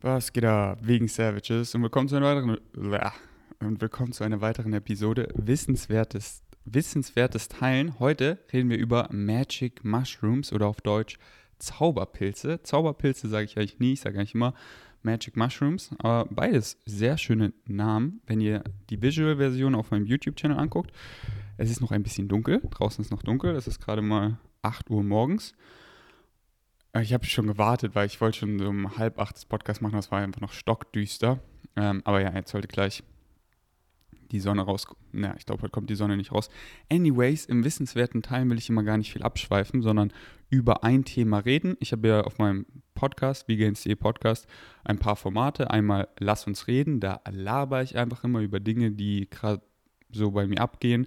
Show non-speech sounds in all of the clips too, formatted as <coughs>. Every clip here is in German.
Was geht ab, wegen Savages und willkommen zu einer weiteren und willkommen zu einer weiteren Episode Wissenswertes, Wissenswertes Teilen. Heute reden wir über Magic Mushrooms oder auf Deutsch Zauberpilze. Zauberpilze sage ich eigentlich nie, ich sage eigentlich immer Magic Mushrooms, aber beides sehr schöne Namen. Wenn ihr die Visual-Version auf meinem YouTube-Channel anguckt, es ist noch ein bisschen dunkel, draußen ist noch dunkel, es ist gerade mal 8 Uhr morgens. Äh, ich habe schon gewartet, weil ich wollte schon so um halb acht das Podcast machen, das war einfach noch stockdüster. Ähm, aber ja, jetzt sollte gleich die Sonne raus. Na, ich glaube, heute kommt die Sonne nicht raus. Anyways, im wissenswerten Teil will ich immer gar nicht viel abschweifen, sondern über ein Thema reden. Ich habe ja auf meinem Podcast, VGNC Podcast, ein paar Formate. Einmal Lass uns reden, da laber ich einfach immer über Dinge, die gerade so bei mir abgehen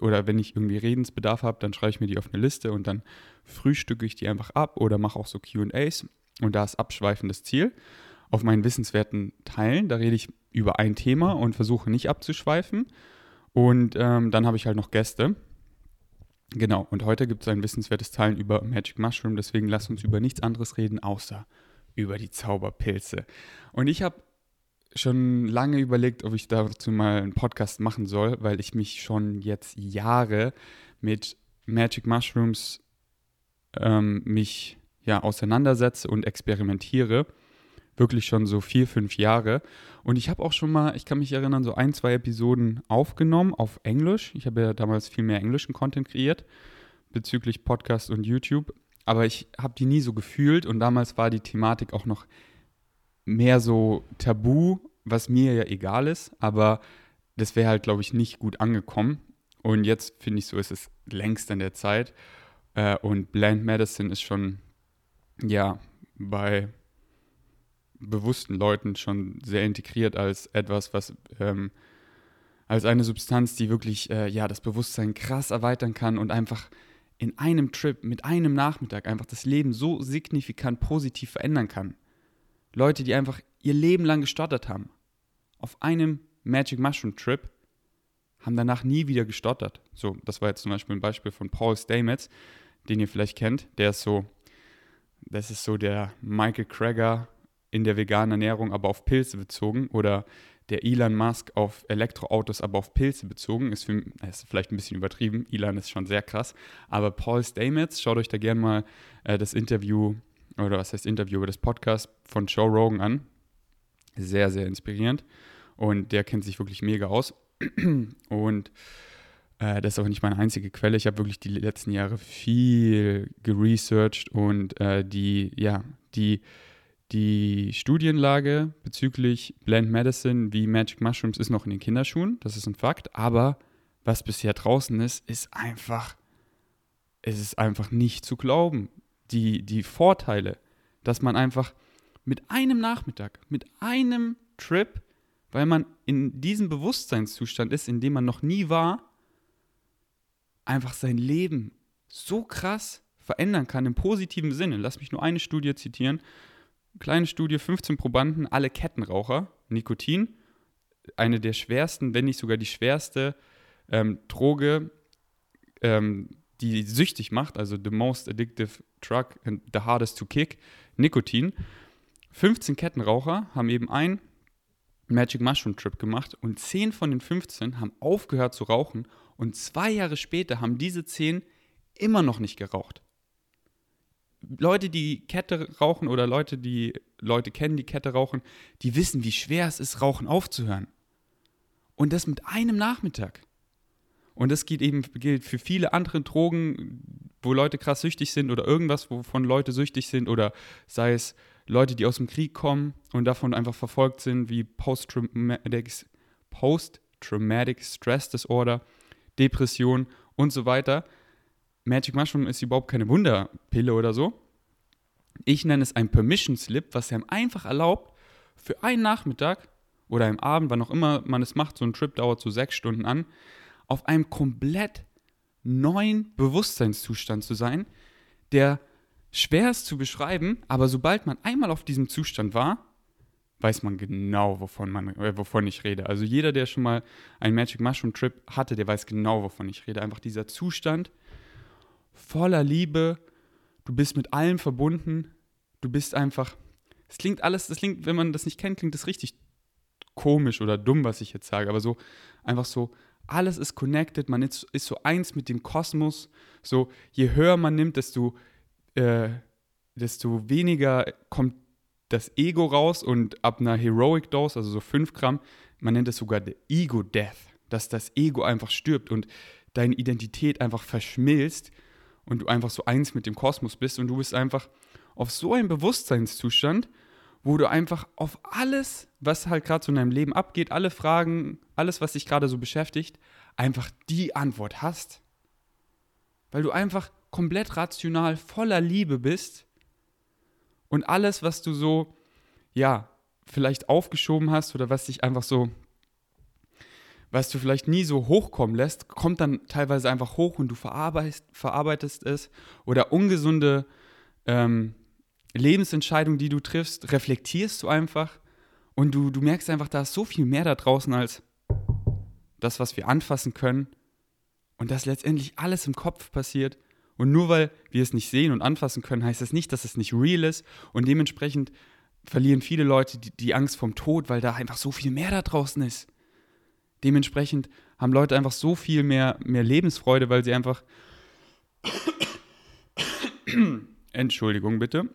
oder wenn ich irgendwie Redensbedarf habe, dann schreibe ich mir die auf eine Liste und dann frühstücke ich die einfach ab oder mache auch so QAs und da ist abschweifendes Ziel. Auf meinen wissenswerten Teilen, da rede ich über ein Thema und versuche nicht abzuschweifen. Und ähm, dann habe ich halt noch Gäste. Genau, und heute gibt es ein wissenswertes Teilen über Magic Mushroom, deswegen lass uns über nichts anderes reden, außer über die Zauberpilze. Und ich habe schon lange überlegt, ob ich dazu mal einen Podcast machen soll, weil ich mich schon jetzt Jahre mit Magic Mushrooms ähm, mich ja auseinandersetze und experimentiere. Wirklich schon so vier, fünf Jahre. Und ich habe auch schon mal, ich kann mich erinnern, so ein, zwei Episoden aufgenommen auf Englisch. Ich habe ja damals viel mehr englischen Content kreiert bezüglich Podcast und YouTube. Aber ich habe die nie so gefühlt und damals war die Thematik auch noch mehr so tabu, was mir ja egal ist, aber das wäre halt, glaube ich, nicht gut angekommen. Und jetzt finde ich so, ist es längst an der Zeit. Äh, und Blend Medicine ist schon, ja, bei bewussten Leuten schon sehr integriert als etwas, was ähm, als eine Substanz, die wirklich äh, ja das Bewusstsein krass erweitern kann und einfach in einem Trip mit einem Nachmittag einfach das Leben so signifikant positiv verändern kann. Leute, die einfach ihr Leben lang gestottert haben, auf einem Magic Mushroom Trip, haben danach nie wieder gestottert. So, das war jetzt zum Beispiel ein Beispiel von Paul Stamets, den ihr vielleicht kennt. Der ist so, das ist so der Michael Krager in der veganen Ernährung, aber auf Pilze bezogen. Oder der Elon Musk auf Elektroautos, aber auf Pilze bezogen. Ist, für, ist vielleicht ein bisschen übertrieben. Elon ist schon sehr krass. Aber Paul Stamets, schaut euch da gerne mal äh, das Interview oder was heißt Interview, über das Podcast von Joe Rogan an. Sehr, sehr inspirierend. Und der kennt sich wirklich mega aus. <clears throat> Und äh, das ist auch nicht meine einzige Quelle. Ich habe wirklich die letzten Jahre viel geresearched und äh, die, ja, die, die Studienlage bezüglich Blend Medicine wie Magic Mushrooms ist noch in den Kinderschuhen. Das ist ein Fakt. Aber was bisher draußen ist, ist einfach, es ist einfach nicht zu glauben die, die Vorteile, dass man einfach mit einem Nachmittag, mit einem Trip, weil man in diesem Bewusstseinszustand ist, in dem man noch nie war, einfach sein Leben so krass verändern kann im positiven Sinne. Lass mich nur eine Studie zitieren. Kleine Studie, 15 Probanden, alle Kettenraucher, Nikotin, eine der schwersten, wenn nicht sogar die schwerste ähm, Droge, ähm, die süchtig macht, also the most addictive drug and the hardest to kick, Nikotin. 15 Kettenraucher haben eben einen Magic Mushroom Trip gemacht und 10 von den 15 haben aufgehört zu rauchen und zwei Jahre später haben diese 10 immer noch nicht geraucht. Leute, die Kette rauchen oder Leute, die Leute kennen, die Kette rauchen, die wissen, wie schwer es ist, Rauchen aufzuhören. Und das mit einem Nachmittag. Und das gilt eben gilt für viele andere Drogen, wo Leute krass süchtig sind oder irgendwas, wovon Leute süchtig sind oder sei es Leute, die aus dem Krieg kommen und davon einfach verfolgt sind, wie Post-Traumatic Post Stress Disorder, Depression und so weiter. Magic Mushroom ist überhaupt keine Wunderpille oder so. Ich nenne es ein Permission Slip, was einem einfach erlaubt, für einen Nachmittag oder einen Abend, wann auch immer man es macht, so ein Trip dauert so sechs Stunden an, auf einem komplett neuen Bewusstseinszustand zu sein, der schwer ist zu beschreiben, aber sobald man einmal auf diesem Zustand war, weiß man genau, wovon, man, äh, wovon ich rede. Also jeder, der schon mal einen Magic Mushroom Trip hatte, der weiß genau, wovon ich rede. Einfach dieser Zustand voller Liebe, du bist mit allem verbunden, du bist einfach Es klingt alles, das klingt, wenn man das nicht kennt, klingt das richtig komisch oder dumm, was ich jetzt sage, aber so einfach so, alles ist connected, man ist, ist so eins mit dem Kosmos. So, je höher man nimmt, desto, äh, desto weniger kommt das Ego raus und ab einer Heroic Dose, also so 5 Gramm, man nennt es sogar the Ego Death, dass das Ego einfach stirbt und deine Identität einfach verschmilzt und du einfach so eins mit dem Kosmos bist und du bist einfach auf so einem Bewusstseinszustand, wo du einfach auf alles, was halt gerade so in deinem Leben abgeht, alle Fragen, alles, was dich gerade so beschäftigt, einfach die Antwort hast. Weil du einfach komplett rational voller Liebe bist und alles, was du so, ja, vielleicht aufgeschoben hast oder was dich einfach so, was du vielleicht nie so hochkommen lässt, kommt dann teilweise einfach hoch und du verarbeitest, verarbeitest es oder ungesunde ähm, Lebensentscheidungen, die du triffst, reflektierst du einfach und du, du merkst einfach, da ist so viel mehr da draußen als das, was wir anfassen können und dass letztendlich alles im Kopf passiert. Und nur weil wir es nicht sehen und anfassen können, heißt das nicht, dass es nicht real ist. Und dementsprechend verlieren viele Leute die, die Angst vom Tod, weil da einfach so viel mehr da draußen ist. Dementsprechend haben Leute einfach so viel mehr, mehr Lebensfreude, weil sie einfach. <coughs> Entschuldigung bitte.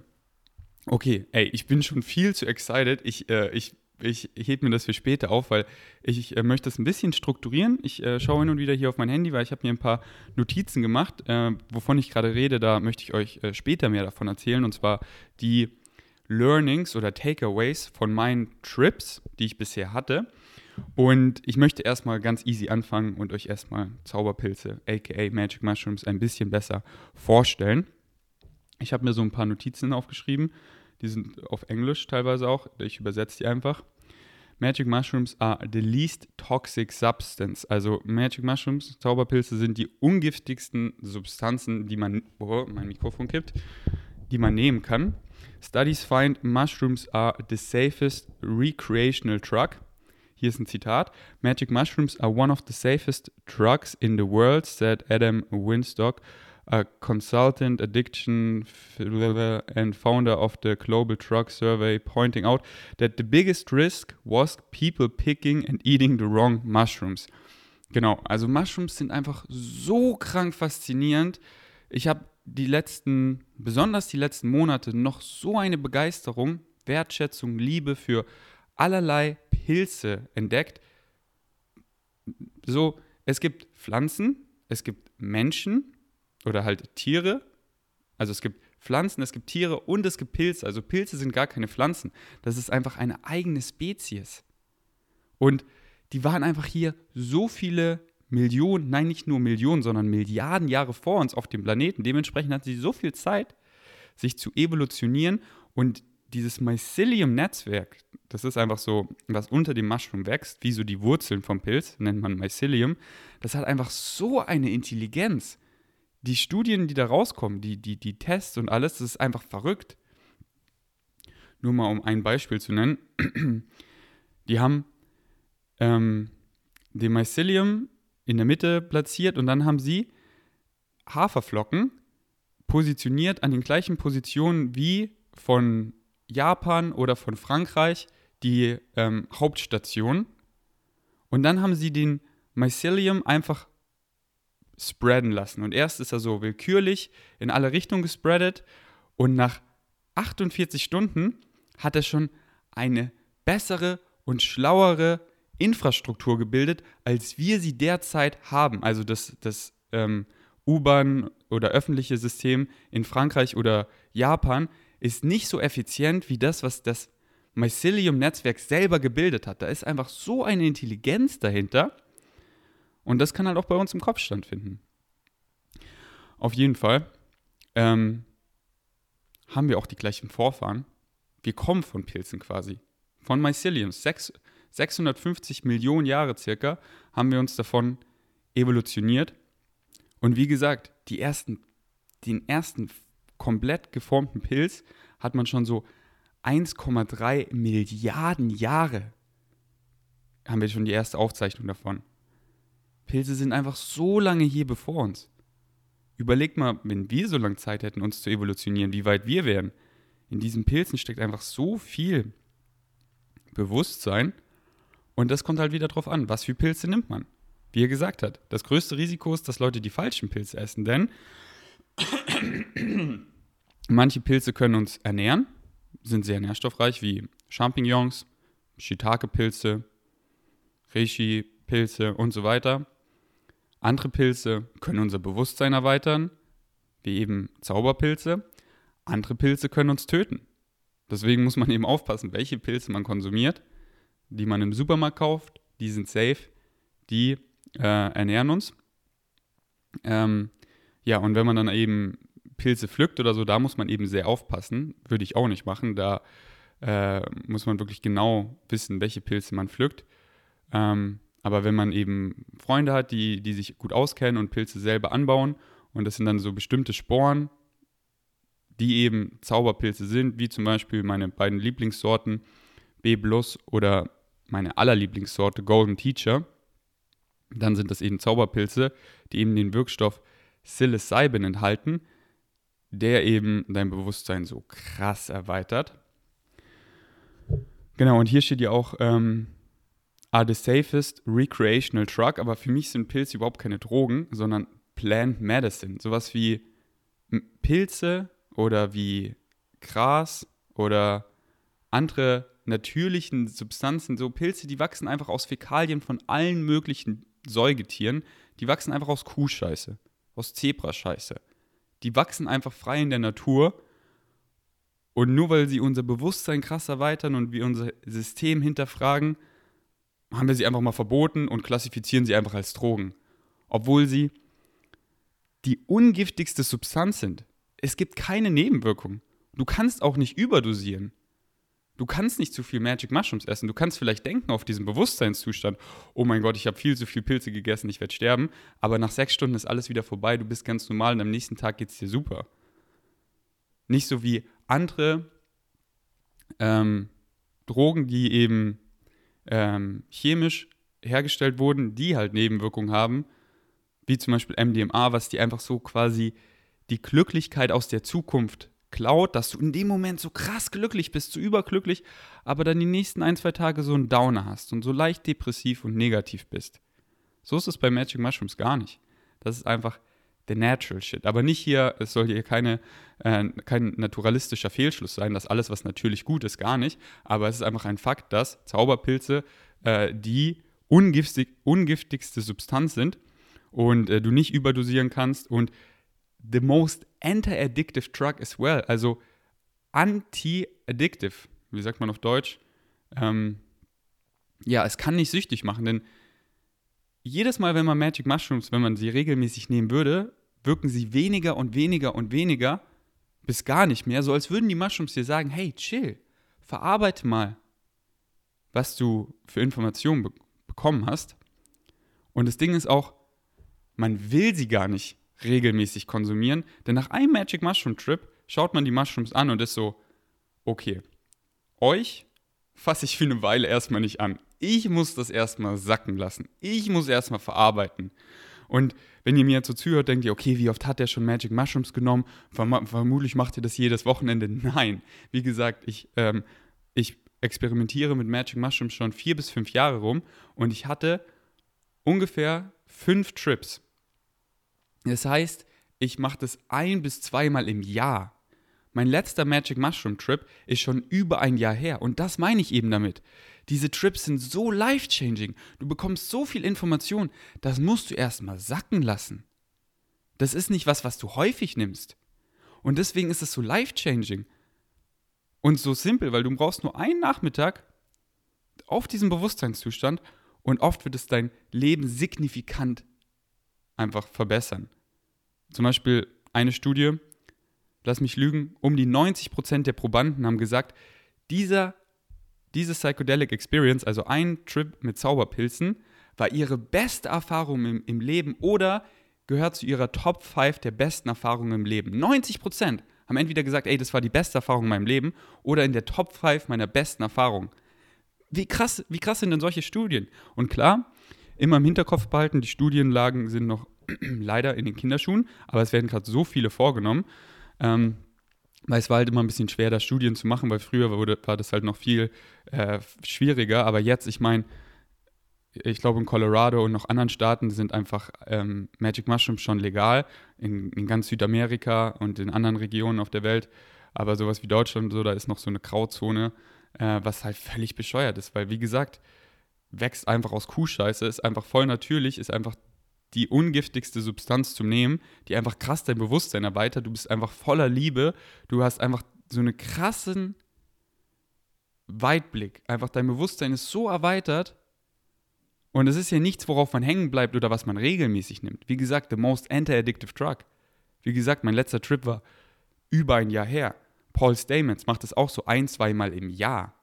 Okay, ey, ich bin schon viel zu excited. Ich, äh, ich, ich hebe mir das für später auf, weil ich äh, möchte es ein bisschen strukturieren. Ich äh, schaue hin und wieder hier auf mein Handy, weil ich habe mir ein paar Notizen gemacht, äh, wovon ich gerade rede. Da möchte ich euch äh, später mehr davon erzählen. Und zwar die Learnings oder Takeaways von meinen Trips, die ich bisher hatte. Und ich möchte erstmal ganz easy anfangen und euch erstmal Zauberpilze, aka Magic Mushrooms, ein bisschen besser vorstellen. Ich habe mir so ein paar Notizen aufgeschrieben. Die sind auf Englisch teilweise auch. Ich übersetze die einfach. Magic Mushrooms are the least toxic substance. Also Magic Mushrooms, Zauberpilze sind die ungiftigsten Substanzen, die man, oh, mein Mikrofon kippt, die man nehmen kann. Studies find mushrooms are the safest recreational drug. Hier ist ein Zitat. Magic mushrooms are one of the safest drugs in the world, said Adam Winstock, a consultant, addiction, and founder of the Global Drug Survey, pointing out that the biggest risk was people picking and eating the wrong mushrooms. Genau, also Mushrooms sind einfach so krank faszinierend. Ich habe die letzten, besonders die letzten Monate, noch so eine Begeisterung, Wertschätzung, Liebe für allerlei Pilze entdeckt. So, es gibt Pflanzen, es gibt Menschen, oder halt Tiere. Also es gibt Pflanzen, es gibt Tiere und es gibt Pilze. Also Pilze sind gar keine Pflanzen. Das ist einfach eine eigene Spezies. Und die waren einfach hier so viele Millionen, nein, nicht nur Millionen, sondern Milliarden Jahre vor uns auf dem Planeten. Dementsprechend hatten sie so viel Zeit, sich zu evolutionieren und dieses Mycelium-Netzwerk, das ist einfach so, was unter dem Mushroom wächst, wie so die Wurzeln vom Pilz, nennt man Mycelium, das hat einfach so eine Intelligenz die Studien, die da rauskommen, die, die, die Tests und alles, das ist einfach verrückt. Nur mal um ein Beispiel zu nennen. <clears throat> Die haben ähm, den Mycelium in der Mitte platziert und dann haben sie Haferflocken positioniert an den gleichen Positionen wie von Japan oder von Frankreich die ähm, Hauptstation. Und dann haben sie den Mycelium einfach spreaden lassen. Und erst ist er so willkürlich in alle Richtungen gespreadet und nach 48 Stunden hat er schon eine bessere und schlauere Infrastruktur gebildet, als wir sie derzeit haben. Also das, das ähm, U-Bahn oder öffentliche System in Frankreich oder Japan ist nicht so effizient wie das, was das Mycelium-Netzwerk selber gebildet hat. Da ist einfach so eine Intelligenz dahinter und das kann halt auch bei uns im Kopf stattfinden. Auf jeden Fall ähm, haben wir auch die gleichen Vorfahren. Wir kommen von Pilzen quasi. Von Myceliums. 650 Millionen Jahre circa haben wir uns davon evolutioniert. Und wie gesagt, die ersten, den ersten komplett geformten Pilz hat man schon so 1,3 Milliarden Jahre. Haben wir schon die erste Aufzeichnung davon. Pilze sind einfach so lange hier bevor uns. Überleg mal, wenn wir so lange Zeit hätten, uns zu evolutionieren, wie weit wir wären. in diesen Pilzen steckt einfach so viel Bewusstsein. Und das kommt halt wieder drauf an, was für Pilze nimmt man. Wie er gesagt hat, das größte Risiko ist, dass Leute die falschen Pilze essen, denn <clears throat> manche Pilze können uns ernähren, sind sehr nährstoffreich, wie Champignons, Shiitake-Pilze, Reishi-Pilze und so weiter. Andere Pilze können unser Bewusstsein erweitern, wie eben Zauberpilze. Andere Pilze können uns töten. Deswegen muss man eben aufpassen, welche Pilze man konsumiert, die man im Supermarkt kauft, die sind safe, die äh, ernähren uns. Ähm, ja, und wenn man dann eben Pilze pflückt oder so, da muss man eben sehr aufpassen. Würde ich auch nicht machen. Da äh, muss man wirklich genau wissen, welche Pilze man pflückt. Ähm, aber wenn man eben Freunde hat, die, die sich gut auskennen und Pilze selber anbauen, und das sind dann so bestimmte Sporen, die eben Zauberpilze sind, wie zum Beispiel meine beiden Lieblingssorten B Plus oder meine allerlieblingssorte Golden Teacher, dann sind das eben Zauberpilze, die eben den Wirkstoff Psilocybin enthalten, der eben dein Bewusstsein so krass erweitert. Genau, und hier steht ja auch, ähm, are the safest recreational drug, aber für mich sind Pilze überhaupt keine Drogen, sondern Plant Medicine. Sowas wie Pilze oder wie Gras oder andere natürlichen Substanzen, so Pilze, die wachsen einfach aus Fäkalien von allen möglichen Säugetieren. Die wachsen einfach aus Kuhscheiße, aus Zebrascheiße. Die wachsen einfach frei in der Natur. Und nur weil sie unser Bewusstsein krass erweitern und wir unser System hinterfragen, haben wir sie einfach mal verboten und klassifizieren sie einfach als Drogen. Obwohl sie die ungiftigste Substanz sind. Es gibt keine Nebenwirkung. Du kannst auch nicht überdosieren. Du kannst nicht zu viel Magic Mushrooms essen. Du kannst vielleicht denken auf diesen Bewusstseinszustand, oh mein Gott, ich habe viel zu viel Pilze gegessen, ich werde sterben. Aber nach sechs Stunden ist alles wieder vorbei, du bist ganz normal und am nächsten Tag geht es dir super. Nicht so wie andere ähm, Drogen, die eben ähm, chemisch hergestellt wurden, die halt Nebenwirkungen haben, wie zum Beispiel MDMA, was die einfach so quasi die Glücklichkeit aus der Zukunft klaut, dass du in dem Moment so krass glücklich bist, so überglücklich, aber dann die nächsten ein, zwei Tage so einen Downer hast und so leicht depressiv und negativ bist. So ist es bei Magic Mushrooms gar nicht. Das ist einfach der Natural Shit. Aber nicht hier, es soll hier keine, äh, kein naturalistischer Fehlschluss sein, dass alles, was natürlich gut ist, gar nicht. Aber es ist einfach ein Fakt, dass Zauberpilze äh, die ungiftig, ungiftigste Substanz sind und äh, du nicht überdosieren kannst und the most anti-addictive drug as well, also anti-addictive, wie sagt man auf Deutsch? Ähm, ja, es kann nicht süchtig machen, denn jedes Mal, wenn man Magic Mushrooms, wenn man sie regelmäßig nehmen würde, wirken sie weniger und weniger und weniger bis gar nicht mehr, so als würden die Mushrooms dir sagen, hey, chill, verarbeite mal, was du für Informationen be bekommen hast. Und das Ding ist auch, man will sie gar nicht regelmäßig konsumieren. Denn nach einem Magic Mushroom Trip schaut man die Mushrooms an und ist so, okay, euch fasse ich für eine Weile erstmal nicht an. Ich muss das erstmal sacken lassen. Ich muss erstmal verarbeiten. Und wenn ihr mir jetzt so zuhört, denkt ihr, okay, wie oft hat der schon Magic Mushrooms genommen? Verm vermutlich macht ihr das jedes Wochenende. <laughs> Nein. Wie gesagt, ich, ähm, ich experimentiere mit Magic Mushrooms schon vier bis fünf Jahre rum und ich hatte ungefähr fünf Trips das heißt, ich mache das ein bis zweimal im Jahr. Mein letzter Magic Mushroom Trip ist schon über ein Jahr her. Und das meine ich eben damit. Diese Trips sind so life-changing. Du bekommst so viel Information, das musst du erstmal sacken lassen. Das ist nicht was, was du häufig nimmst. Und deswegen ist es so life-changing. Und so simpel, weil du brauchst nur einen Nachmittag auf diesem Bewusstseinszustand und oft wird es dein Leben signifikant einfach verbessern. Zum Beispiel eine Studie, lass mich lügen, um die 90% der Probanden haben gesagt, dieser, diese Psychedelic Experience, also ein Trip mit Zauberpilzen, war ihre beste Erfahrung im, im Leben oder gehört zu ihrer Top 5 der besten Erfahrungen im Leben. 90% haben entweder gesagt, ey, das war die beste Erfahrung in meinem Leben oder in der Top 5 meiner besten Erfahrungen. Wie krass, wie krass sind denn solche Studien? Und klar, immer im Hinterkopf behalten, die Studienlagen sind noch <clears throat> leider in den Kinderschuhen, aber es werden gerade so viele vorgenommen. Ähm, weil es war halt immer ein bisschen schwer, da Studien zu machen, weil früher wurde, war das halt noch viel äh, schwieriger. Aber jetzt, ich meine, ich glaube in Colorado und noch anderen Staaten sind einfach ähm, Magic Mushrooms schon legal, in, in, ganz Südamerika und in anderen Regionen auf der Welt. Aber sowas wie Deutschland, so, da ist noch so eine Grauzone, äh, was halt völlig bescheuert ist, weil wie gesagt, wächst einfach aus Kuhscheiße, ist einfach voll natürlich, ist einfach die ungiftigste Substanz zum Nehmen, die einfach krass dein Bewusstsein erweitert. Du bist einfach voller Liebe. Du hast einfach so einen krassen Weitblick. Einfach dein Bewusstsein ist so erweitert. Und es ist ja nichts, worauf man hängen bleibt oder was man regelmäßig nimmt. Wie gesagt, the most anti-addictive drug. Wie gesagt, mein letzter Trip war über ein Jahr her. Paul Stamets macht das auch so ein, zweimal im Jahr.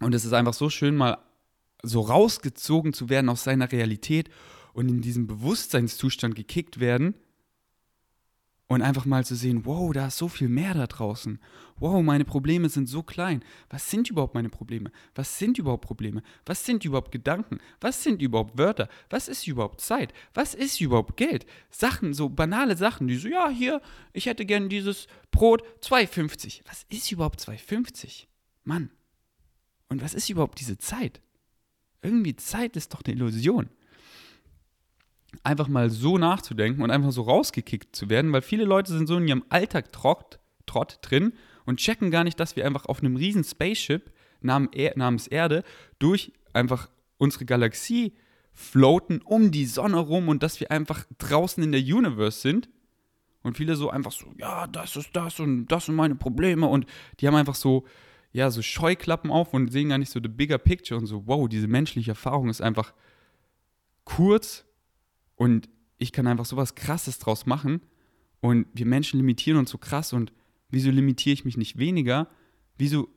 Und es ist einfach so schön, mal so rausgezogen zu werden aus seiner Realität und in diesem Bewusstseinszustand gekickt werden und einfach mal zu sehen, wow, da ist so viel mehr da draußen. Wow, meine Probleme sind so klein. Was sind überhaupt meine Probleme? Was sind überhaupt Probleme? Was sind überhaupt Gedanken? Was sind überhaupt Wörter? Was ist überhaupt Zeit? Was ist überhaupt Geld? Sachen, so banale Sachen, die so, ja, hier, ich hätte gern dieses Brot 2,50. Was ist überhaupt 2,50? Mann. Und was ist überhaupt diese Zeit? Irgendwie Zeit ist doch eine Illusion. Einfach mal so nachzudenken und einfach so rausgekickt zu werden, weil viele Leute sind so in ihrem Alltag Trott, Trott drin und checken gar nicht, dass wir einfach auf einem riesen Spaceship namens Erde durch einfach unsere Galaxie floaten um die Sonne rum und dass wir einfach draußen in der Universe sind. Und viele so einfach so, ja, das ist das und das sind meine Probleme. Und die haben einfach so ja, so Scheuklappen auf und sehen gar nicht so the bigger picture und so, wow, diese menschliche Erfahrung ist einfach kurz und ich kann einfach sowas krasses draus machen und wir Menschen limitieren uns so krass und wieso limitiere ich mich nicht weniger? Wieso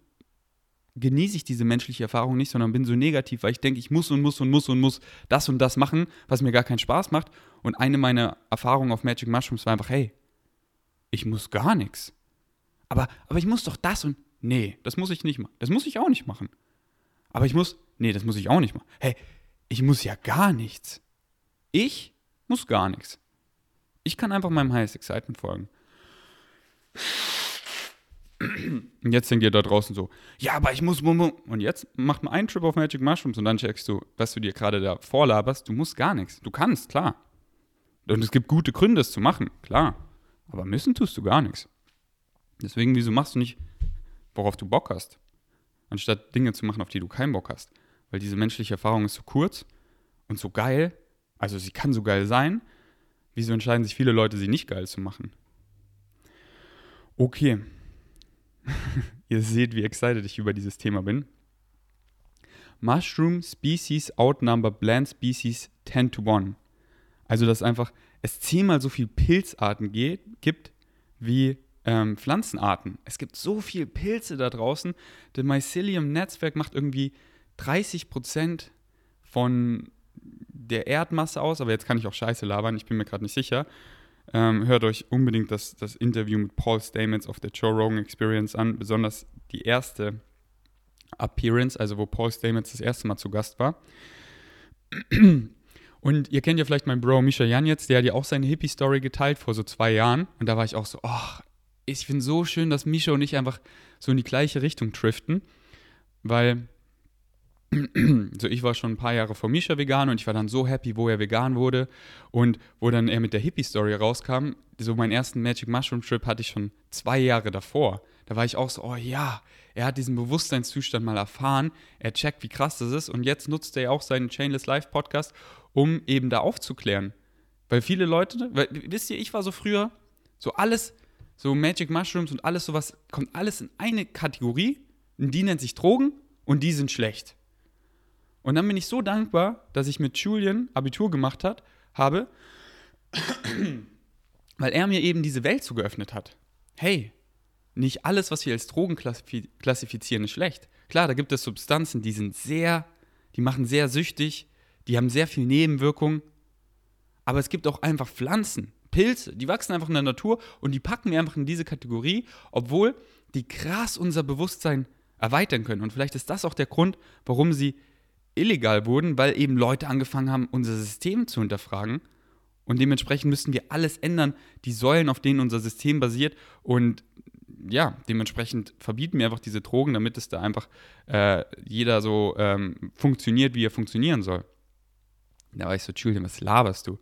genieße ich diese menschliche Erfahrung nicht, sondern bin so negativ, weil ich denke, ich muss und muss und muss und muss das und das machen, was mir gar keinen Spaß macht. Und eine meiner Erfahrungen auf Magic Mushrooms war einfach, hey, ich muss gar nichts. Aber, aber ich muss doch das und Nee, das muss ich nicht machen. Das muss ich auch nicht machen. Aber ich muss, nee, das muss ich auch nicht machen. Hey, ich muss ja gar nichts. Ich muss gar nichts. Ich kann einfach meinem Highest Excitement folgen. Und jetzt denkt ihr da draußen so, ja, aber ich muss, und jetzt macht man einen Trip auf Magic Mushrooms und dann checkst du, was du dir gerade da vorlaberst. Du musst gar nichts. Du kannst, klar. Und es gibt gute Gründe, es zu machen, klar. Aber müssen tust du gar nichts. Deswegen, wieso machst du nicht worauf du Bock hast, anstatt Dinge zu machen, auf die du keinen Bock hast. Weil diese menschliche Erfahrung ist so kurz und so geil, also sie kann so geil sein, wieso entscheiden sich viele Leute, sie nicht geil zu machen? Okay. <laughs> Ihr seht, wie excited ich über dieses Thema bin. Mushroom Species outnumber Plant Species 10 to 1. Also, dass einfach es zehnmal so viele Pilzarten gibt wie ähm, Pflanzenarten. Es gibt so viele Pilze da draußen. Das Mycelium-Netzwerk macht irgendwie 30 Prozent von der Erdmasse aus, aber jetzt kann ich auch Scheiße labern, ich bin mir gerade nicht sicher. Ähm, hört euch unbedingt das, das Interview mit Paul Stamets auf der Joe Rogan Experience an, besonders die erste Appearance, also wo Paul Stamets das erste Mal zu Gast war. Und ihr kennt ja vielleicht meinen Bro Misha Jan jetzt, der hat ja auch seine Hippie-Story geteilt vor so zwei Jahren. Und da war ich auch so, oh, ich finde so schön, dass Misha und ich einfach so in die gleiche Richtung driften, weil so ich war schon ein paar Jahre vor Misha vegan und ich war dann so happy, wo er vegan wurde und wo dann er mit der Hippie-Story rauskam. So meinen ersten Magic Mushroom Trip hatte ich schon zwei Jahre davor. Da war ich auch so, oh ja, er hat diesen Bewusstseinszustand mal erfahren, er checkt, wie krass das ist und jetzt nutzt er auch seinen Chainless Life Podcast, um eben da aufzuklären. Weil viele Leute, weil, wisst ihr, ich war so früher, so alles, so Magic Mushrooms und alles sowas, kommt alles in eine Kategorie. Und die nennt sich Drogen und die sind schlecht. Und dann bin ich so dankbar, dass ich mit Julian Abitur gemacht hat, habe, <clears throat> weil er mir eben diese Welt so geöffnet hat. Hey, nicht alles, was wir als Drogen klassifizieren, ist schlecht. Klar, da gibt es Substanzen, die sind sehr, die machen sehr süchtig, die haben sehr viel Nebenwirkungen. Aber es gibt auch einfach Pflanzen, Pilze, die wachsen einfach in der Natur und die packen wir einfach in diese Kategorie, obwohl die krass unser Bewusstsein erweitern können. Und vielleicht ist das auch der Grund, warum sie illegal wurden, weil eben Leute angefangen haben, unser System zu hinterfragen Und dementsprechend müssen wir alles ändern, die Säulen, auf denen unser System basiert. Und ja, dementsprechend verbieten wir einfach diese Drogen, damit es da einfach äh, jeder so ähm, funktioniert, wie er funktionieren soll. Da war ich so, Julian, was laberst du?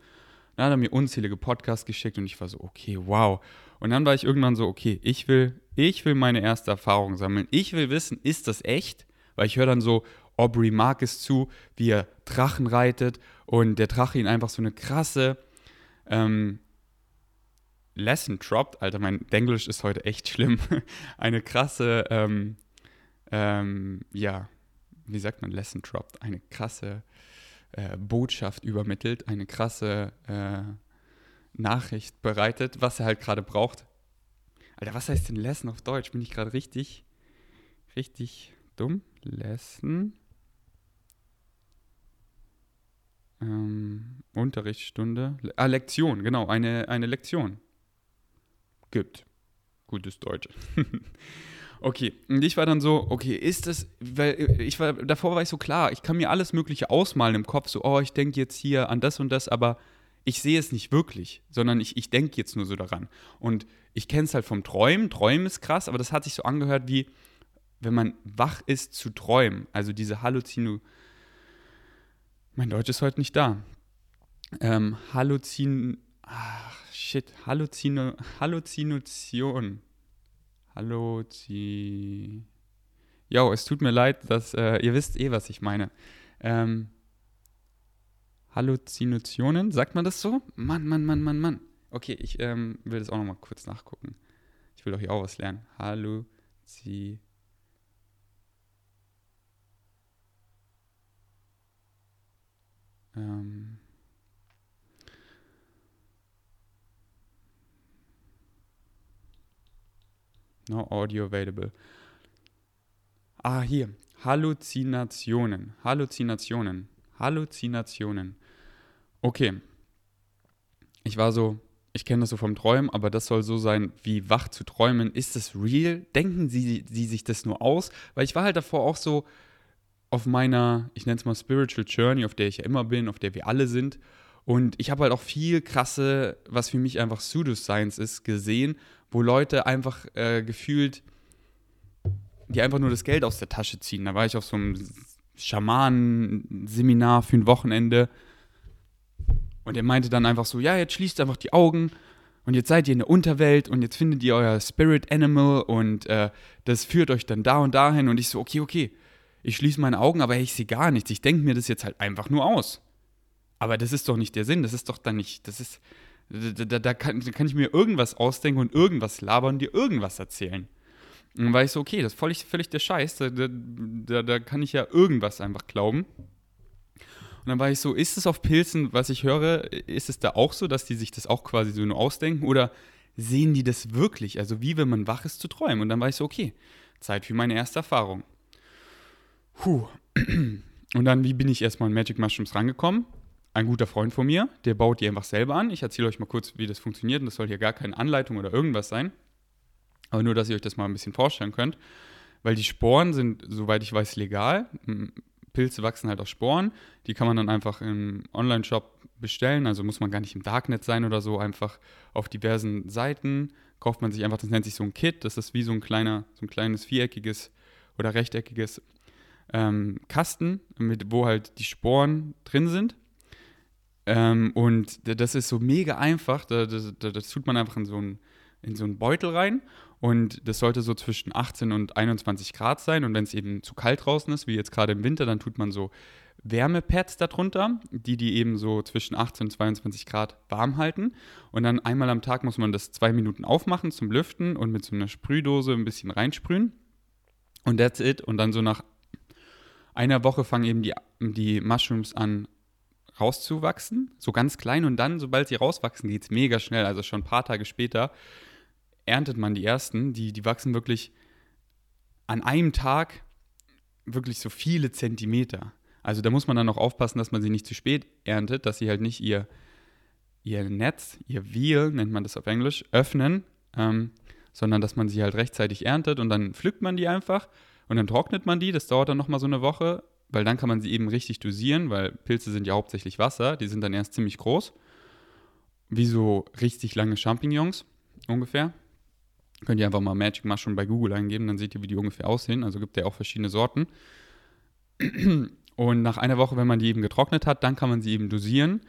Dann hat er mir unzählige Podcasts geschickt und ich war so, okay, wow. Und dann war ich irgendwann so, okay, ich will, ich will meine erste Erfahrung sammeln. Ich will wissen, ist das echt? Weil ich höre dann so Aubrey Marcus zu, wie er Drachen reitet und der Drache ihn einfach so eine krasse ähm, Lesson droppt. Alter, mein Englisch ist heute echt schlimm. <laughs> eine krasse, ähm, ähm, ja, wie sagt man, Lesson droppt? Eine krasse äh, Botschaft übermittelt, eine krasse äh, Nachricht bereitet, was er halt gerade braucht. Alter, was heißt denn Lesson auf Deutsch? Bin ich gerade richtig, richtig dumm? Lesson. Ähm, Unterrichtsstunde. Ah, Lektion, genau, eine, eine Lektion. Gibt. Gutes Deutsch. <laughs> okay, und ich war dann so, okay, ist das, weil ich war, davor war ich so klar, ich kann mir alles Mögliche ausmalen im Kopf, so, oh, ich denke jetzt hier an das und das, aber ich sehe es nicht wirklich, sondern ich, ich denke jetzt nur so daran. Und ich kenne es halt vom Träumen. Träumen ist krass, aber das hat sich so angehört wie, wenn man wach ist zu träumen. Also diese Halluzino. Mein Deutsch ist heute nicht da. Ähm, Halluzin. Ach, shit. Halluzino. Halluzination. Halluzi. Jo, es tut mir leid, dass äh, ihr wisst eh, was ich meine. Ähm, Halluzinationen, sagt man das so? Mann, Mann, Mann, Mann, Mann. Okay, ich ähm, will das auch nochmal kurz nachgucken. Ich will doch hier auch was lernen. Halluzinationen. Ähm. No audio available. Ah, hier. Halluzinationen. Halluzinationen. Halluzinationen. Okay. Ich war so, ich kenne das so vom Träumen, aber das soll so sein, wie wach zu träumen. Ist das real? Denken sie, sie sich das nur aus? Weil ich war halt davor auch so auf meiner, ich nenne es mal Spiritual Journey, auf der ich ja immer bin, auf der wir alle sind. Und ich habe halt auch viel krasse, was für mich einfach Pseudoscience ist, gesehen, wo Leute einfach äh, gefühlt, die einfach nur das Geld aus der Tasche ziehen. Da war ich auf so einem Schamanen-Seminar für ein Wochenende. Und er meinte dann einfach so, ja, jetzt schließt einfach die Augen und jetzt seid ihr in der Unterwelt und jetzt findet ihr euer Spirit Animal und äh, das führt euch dann da und dahin. Und ich so, okay, okay, ich schließe meine Augen, aber ich sehe gar nichts. Ich denke mir das jetzt halt einfach nur aus. Aber das ist doch nicht der Sinn, das ist doch dann nicht, das ist, da, da, da, kann, da kann ich mir irgendwas ausdenken und irgendwas labern und dir irgendwas erzählen. Und dann war ich so, okay, das ist völlig, völlig der Scheiß. Da, kann ich ja irgendwas einfach glauben. Und dann war ich so, ist es auf Pilzen, was ich höre, ist es da auch so, dass die sich das auch quasi so nur ausdenken? Oder sehen die das wirklich? Also wie wenn man wach ist zu träumen. Und dann war ich so, okay, Zeit für meine erste Erfahrung. Puh. <clears throat> Und dann, wie bin ich erstmal an Magic Mushrooms rangekommen? Ein guter Freund von mir, der baut die einfach selber an. Ich erzähle euch mal kurz, wie das funktioniert. Und das soll hier gar keine Anleitung oder irgendwas sein. Aber nur, dass ihr euch das mal ein bisschen vorstellen könnt. Weil die Sporen sind, soweit ich weiß, legal. Pilze wachsen halt aus Sporen. Die kann man dann einfach im Online-Shop bestellen. Also muss man gar nicht im Darknet sein oder so. Einfach auf diversen Seiten kauft man sich einfach, das nennt sich so ein Kit. Das ist wie so ein kleiner, so ein kleines viereckiges oder rechteckiges ähm, Kasten, mit, wo halt die Sporen drin sind. Ähm, und das ist so mega einfach. Das, das, das tut man einfach in so einen in so einen Beutel rein und das sollte so zwischen 18 und 21 Grad sein. Und wenn es eben zu kalt draußen ist, wie jetzt gerade im Winter, dann tut man so Wärmepads darunter, die die eben so zwischen 18 und 22 Grad warm halten. Und dann einmal am Tag muss man das zwei Minuten aufmachen zum Lüften und mit so einer Sprühdose ein bisschen reinsprühen. Und that's it. Und dann so nach einer Woche fangen eben die, die Mushrooms an rauszuwachsen, so ganz klein. Und dann, sobald sie rauswachsen, geht es mega schnell. Also schon ein paar Tage später erntet man die ersten, die, die wachsen wirklich an einem Tag wirklich so viele Zentimeter. Also da muss man dann auch aufpassen, dass man sie nicht zu spät erntet, dass sie halt nicht ihr, ihr Netz, ihr Wheel, nennt man das auf Englisch, öffnen, ähm, sondern dass man sie halt rechtzeitig erntet und dann pflückt man die einfach und dann trocknet man die. Das dauert dann nochmal so eine Woche, weil dann kann man sie eben richtig dosieren, weil Pilze sind ja hauptsächlich Wasser, die sind dann erst ziemlich groß. wie so richtig lange Champignons ungefähr. Könnt ihr einfach mal Magic Mushroom bei Google eingeben, dann seht ihr, wie die ungefähr aussehen. Also gibt es ja auch verschiedene Sorten. Und nach einer Woche, wenn man die eben getrocknet hat, dann kann man sie eben dosieren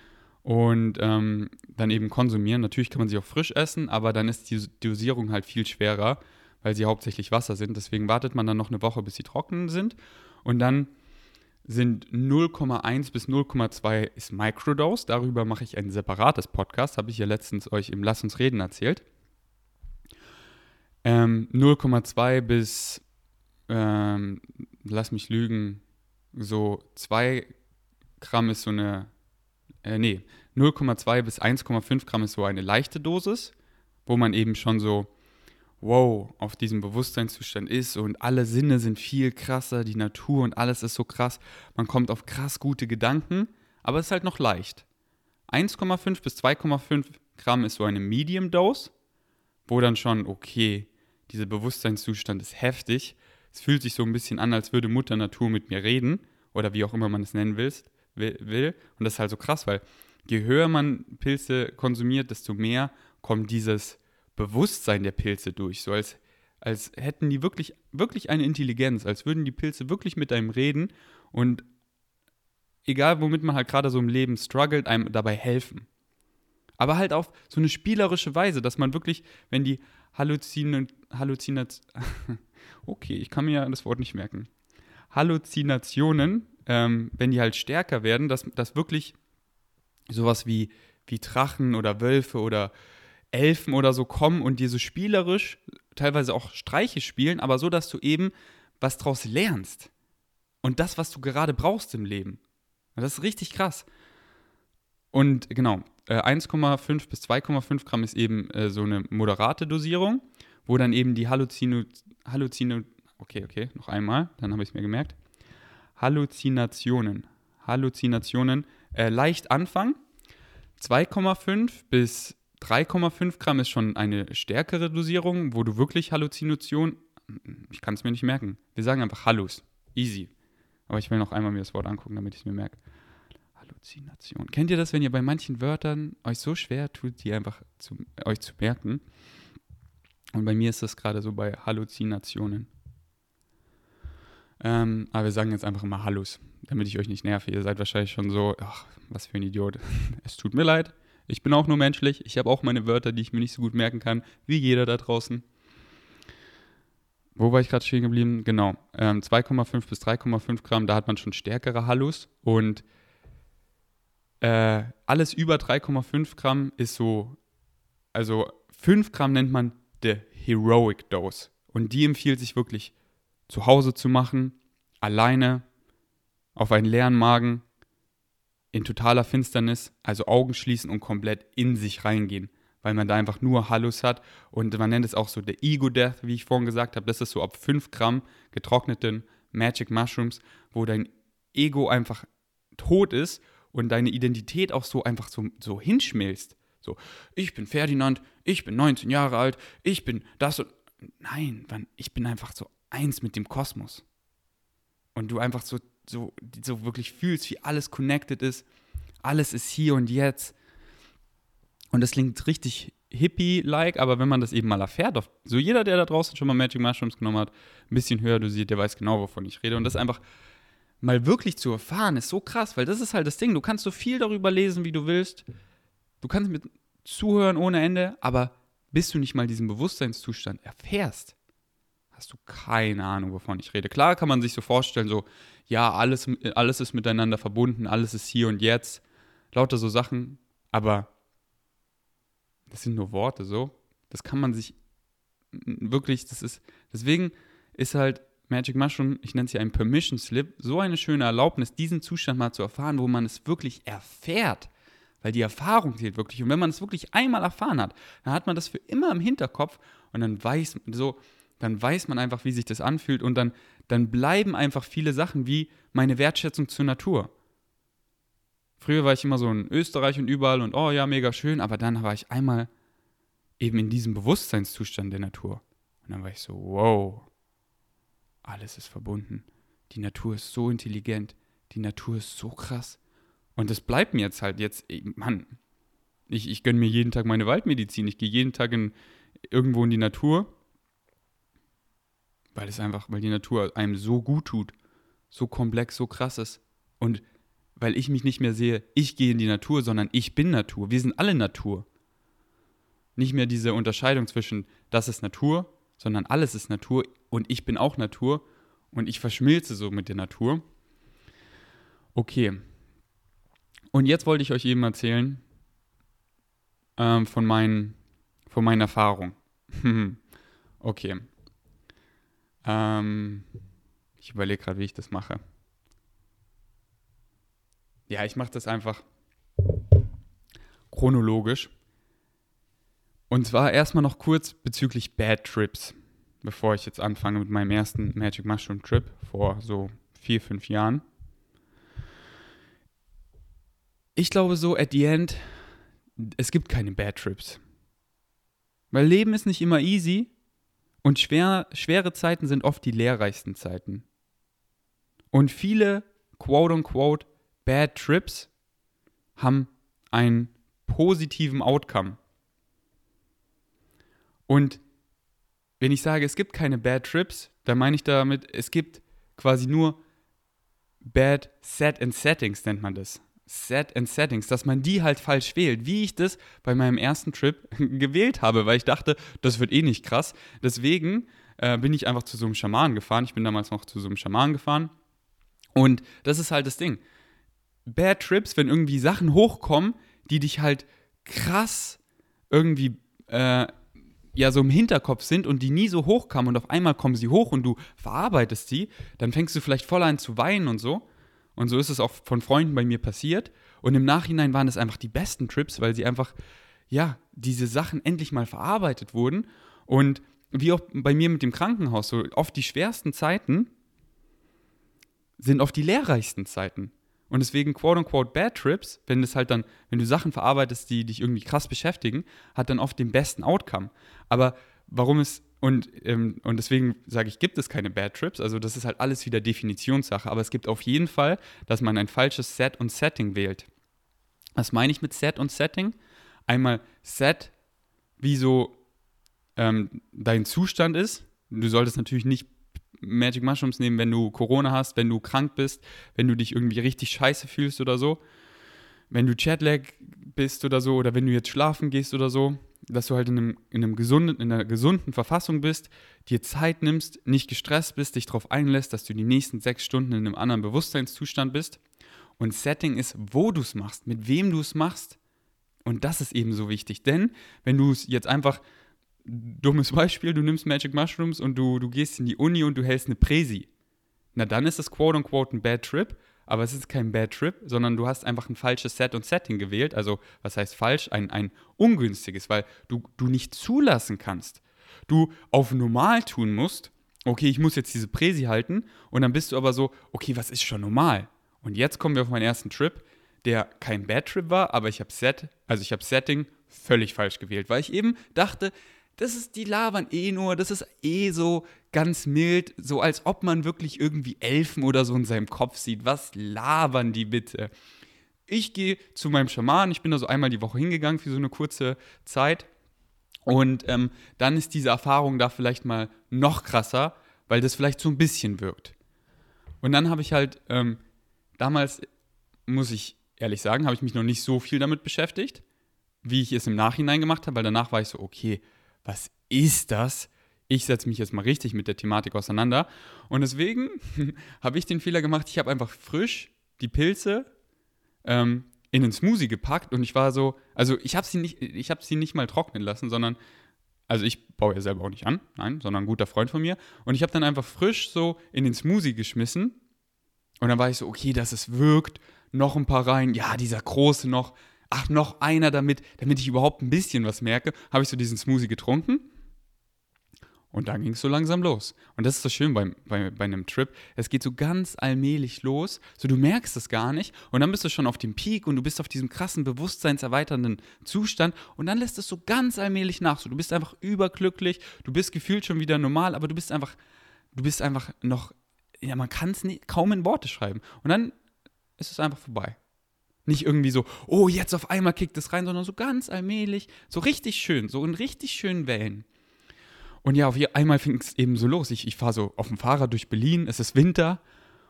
und ähm, dann eben konsumieren. Natürlich kann man sie auch frisch essen, aber dann ist die Dosierung halt viel schwerer, weil sie hauptsächlich Wasser sind. Deswegen wartet man dann noch eine Woche, bis sie trocken sind. Und dann sind 0,1 bis 0,2 ist Microdose. Darüber mache ich ein separates Podcast. Habe ich ja letztens euch im Lass uns reden erzählt. Ähm, 0,2 bis, ähm, lass mich lügen, so 2 Gramm ist so eine äh, nee, 0,2 bis 1,5 Gramm ist so eine leichte Dosis, wo man eben schon so, wow, auf diesem Bewusstseinszustand ist und alle Sinne sind viel krasser, die Natur und alles ist so krass. Man kommt auf krass gute Gedanken, aber es ist halt noch leicht. 1,5 bis 2,5 Gramm ist so eine Medium Dose, wo dann schon, okay, dieser Bewusstseinszustand ist heftig. Es fühlt sich so ein bisschen an, als würde Mutter Natur mit mir reden oder wie auch immer man es nennen willst will. Und das ist halt so krass, weil je höher man Pilze konsumiert, desto mehr kommt dieses Bewusstsein der Pilze durch. So als, als hätten die wirklich, wirklich eine Intelligenz, als würden die Pilze wirklich mit einem reden und egal womit man halt gerade so im Leben struggelt, einem dabei helfen. Aber halt auf so eine spielerische Weise, dass man wirklich, wenn die Halluzinen, Halluzinat, <laughs> okay, ich kann mir ja das Wort nicht merken. Halluzinationen ähm, wenn die halt stärker werden, dass, dass wirklich sowas wie, wie Drachen oder Wölfe oder Elfen oder so kommen und dir so spielerisch teilweise auch Streiche spielen, aber so, dass du eben was draus lernst. Und das, was du gerade brauchst im Leben. Das ist richtig krass. Und genau, äh, 1,5 bis 2,5 Gramm ist eben äh, so eine moderate Dosierung, wo dann eben die Halluzino, Halluzino, okay, okay, noch einmal, dann habe ich es mir gemerkt. Halluzinationen. Halluzinationen äh, leicht anfangen. 2,5 bis 3,5 Gramm ist schon eine stärkere Dosierung, wo du wirklich Halluzination, ich kann es mir nicht merken. Wir sagen einfach Hallus. Easy. Aber ich will noch einmal mir das Wort angucken, damit ich es mir merke. Halluzination. Kennt ihr das, wenn ihr bei manchen Wörtern euch so schwer tut, die einfach zu, euch zu merken? Und bei mir ist das gerade so bei Halluzinationen. Ähm, aber wir sagen jetzt einfach mal Hallus, damit ich euch nicht nerve. Ihr seid wahrscheinlich schon so, ach, was für ein Idiot. <laughs> Es tut mir leid. Ich bin auch nur menschlich. Ich habe auch meine Wörter, die ich mir nicht so gut merken kann, wie jeder da draußen. Wo war ich gerade stehen geblieben? Genau. Ähm, 2,5 bis 3,5 Gramm, da hat man schon stärkere Hallus. Und äh, alles über 3,5 Gramm ist so, also 5 Gramm nennt man the Heroic Dose. Und die empfiehlt sich wirklich zu Hause zu machen, alleine, auf einen leeren Magen, in totaler Finsternis, also Augen schließen und komplett in sich reingehen, weil man da einfach nur Hallus hat und man nennt es auch so der Ego-Death, wie ich vorhin gesagt habe, das ist so ab 5 Gramm getrockneten Magic Mushrooms, wo dein Ego einfach tot ist und deine Identität auch so einfach so, so hinschmilzt. So, ich bin Ferdinand, ich bin 19 Jahre alt, ich bin das und. Nein, ich bin einfach so eins mit dem Kosmos. Und du einfach so, so, so wirklich fühlst, wie alles connected ist. Alles ist hier und jetzt. Und das klingt richtig hippie-like, aber wenn man das eben mal erfährt, so jeder, der da draußen schon mal Magic Mushrooms genommen hat, ein bisschen höher dosiert, der weiß genau, wovon ich rede. Und das einfach mal wirklich zu erfahren, ist so krass, weil das ist halt das Ding. Du kannst so viel darüber lesen, wie du willst. Du kannst mit zuhören ohne Ende, aber bis du nicht mal diesen Bewusstseinszustand erfährst, hast du keine Ahnung, wovon ich rede. Klar kann man sich so vorstellen, so, ja, alles, alles ist miteinander verbunden, alles ist hier und jetzt, lauter so Sachen, aber das sind nur Worte so. Das kann man sich wirklich, das ist, deswegen ist halt Magic Mushroom, ich nenne es ja ein Permission Slip, so eine schöne Erlaubnis, diesen Zustand mal zu erfahren, wo man es wirklich erfährt. Weil die Erfahrung zählt wirklich. Und wenn man es wirklich einmal erfahren hat, dann hat man das für immer im Hinterkopf und dann weiß man so, dann weiß man einfach, wie sich das anfühlt und dann, dann bleiben einfach viele Sachen wie meine Wertschätzung zur Natur. Früher war ich immer so in Österreich und überall und oh ja, mega schön, aber dann war ich einmal eben in diesem Bewusstseinszustand der Natur. Und dann war ich so, wow, alles ist verbunden. Die Natur ist so intelligent, die Natur ist so krass. Und das bleibt mir jetzt halt jetzt, Mann, ich, ich gönne mir jeden Tag meine Waldmedizin. Ich gehe jeden Tag in, irgendwo in die Natur, weil es einfach, weil die Natur einem so gut tut, so komplex, so krass ist. Und weil ich mich nicht mehr sehe, ich gehe in die Natur, sondern ich bin Natur. Wir sind alle Natur. Nicht mehr diese Unterscheidung zwischen, das ist Natur, sondern alles ist Natur und ich bin auch Natur und ich verschmilze so mit der Natur. Okay. Und jetzt wollte ich euch eben erzählen ähm, von, meinen, von meinen Erfahrungen. <laughs> okay. Ähm, ich überlege gerade, wie ich das mache. Ja, ich mache das einfach chronologisch. Und zwar erstmal noch kurz bezüglich Bad Trips, bevor ich jetzt anfange mit meinem ersten Magic Mushroom Trip vor so vier, fünf Jahren. Ich glaube so, at the end, es gibt keine Bad Trips. Weil Leben ist nicht immer easy und schwer, schwere Zeiten sind oft die lehrreichsten Zeiten. Und viele, quote unquote, Bad Trips haben einen positiven Outcome. Und wenn ich sage, es gibt keine Bad Trips, dann meine ich damit, es gibt quasi nur Bad Set and Settings, nennt man das. Set and Settings, dass man die halt falsch wählt, wie ich das bei meinem ersten Trip <laughs> gewählt habe, weil ich dachte, das wird eh nicht krass. Deswegen äh, bin ich einfach zu so einem Schaman gefahren. Ich bin damals noch zu so einem Schaman gefahren. Und das ist halt das Ding. Bad Trips, wenn irgendwie Sachen hochkommen, die dich halt krass irgendwie äh, ja so im Hinterkopf sind und die nie so hochkamen und auf einmal kommen sie hoch und du verarbeitest sie, dann fängst du vielleicht voll an zu weinen und so. Und so ist es auch von Freunden bei mir passiert. Und im Nachhinein waren es einfach die besten Trips, weil sie einfach, ja, diese Sachen endlich mal verarbeitet wurden. Und wie auch bei mir mit dem Krankenhaus, so oft die schwersten Zeiten sind oft die lehrreichsten Zeiten. Und deswegen quote-unquote Bad Trips, wenn es halt dann, wenn du Sachen verarbeitest, die dich irgendwie krass beschäftigen, hat dann oft den besten Outcome. Aber warum es, und, ähm, und deswegen sage ich, gibt es keine Bad Trips, also das ist halt alles wieder Definitionssache, aber es gibt auf jeden Fall, dass man ein falsches Set und Setting wählt. Was meine ich mit Set und Setting? Einmal Set, wie so ähm, dein Zustand ist. Du solltest natürlich nicht Magic Mushrooms nehmen, wenn du Corona hast, wenn du krank bist, wenn du dich irgendwie richtig scheiße fühlst oder so. Wenn du Chatlag bist oder so, oder wenn du jetzt schlafen gehst oder so, dass du halt in, einem, in, einem gesunden, in einer gesunden Verfassung bist, dir Zeit nimmst, nicht gestresst bist, dich darauf einlässt, dass du die nächsten sechs Stunden in einem anderen Bewusstseinszustand bist. Und Setting ist, wo du es machst, mit wem du es machst. Und das ist eben so wichtig. Denn wenn du es jetzt einfach dummes Beispiel, du nimmst Magic Mushrooms und du, du gehst in die Uni und du hältst eine Präsi. Na, dann ist das quote unquote ein Bad Trip, aber es ist kein Bad Trip, sondern du hast einfach ein falsches Set und Setting gewählt. Also, was heißt falsch? Ein, ein ungünstiges, weil du, du nicht zulassen kannst. Du auf normal tun musst, okay, ich muss jetzt diese Präsi halten und dann bist du aber so, okay, was ist schon normal? Und jetzt kommen wir auf meinen ersten Trip, der kein Bad Trip war, aber ich habe Set, also ich habe Setting völlig falsch gewählt, weil ich eben dachte, das ist, die labern eh nur, das ist eh so ganz mild, so als ob man wirklich irgendwie Elfen oder so in seinem Kopf sieht. Was labern die bitte? Ich gehe zu meinem Schaman, ich bin da so einmal die Woche hingegangen für so eine kurze Zeit. Und ähm, dann ist diese Erfahrung da vielleicht mal noch krasser, weil das vielleicht so ein bisschen wirkt. Und dann habe ich halt, ähm, damals, muss ich ehrlich sagen, habe ich mich noch nicht so viel damit beschäftigt, wie ich es im Nachhinein gemacht habe, weil danach war ich so, okay, was ist das? Ich setze mich jetzt mal richtig mit der Thematik auseinander. Und deswegen <laughs> habe ich den Fehler gemacht, ich habe einfach frisch die Pilze ähm, in den Smoothie gepackt und ich war so, also ich habe sie nicht, ich habe sie nicht mal trocknen lassen, sondern, also ich baue ja selber auch nicht an, nein, sondern ein guter Freund von mir. Und ich habe dann einfach frisch so in den Smoothie geschmissen und dann war ich so, okay, dass es wirkt, noch ein paar rein, ja, dieser große noch, ach, noch einer damit, damit ich überhaupt ein bisschen was merke, habe ich so diesen Smoothie getrunken. Und dann ging es so langsam los. Und das ist so schön bei, bei, bei einem Trip. Es geht so ganz allmählich los. So, du merkst es gar nicht. Und dann bist du schon auf dem Peak und du bist auf diesem krassen, bewusstseinserweiternden Zustand. Und dann lässt es so ganz allmählich nach. So, du bist einfach überglücklich. Du bist gefühlt schon wieder normal, aber du bist einfach, du bist einfach noch, ja, man kann es kaum in Worte schreiben. Und dann ist es einfach vorbei. Nicht irgendwie so, oh, jetzt auf einmal kickt es rein, sondern so ganz allmählich, so richtig schön, so in richtig schönen Wellen. Und ja, auf einmal fing es eben so los. Ich, ich fahre so auf dem Fahrrad durch Berlin, es ist Winter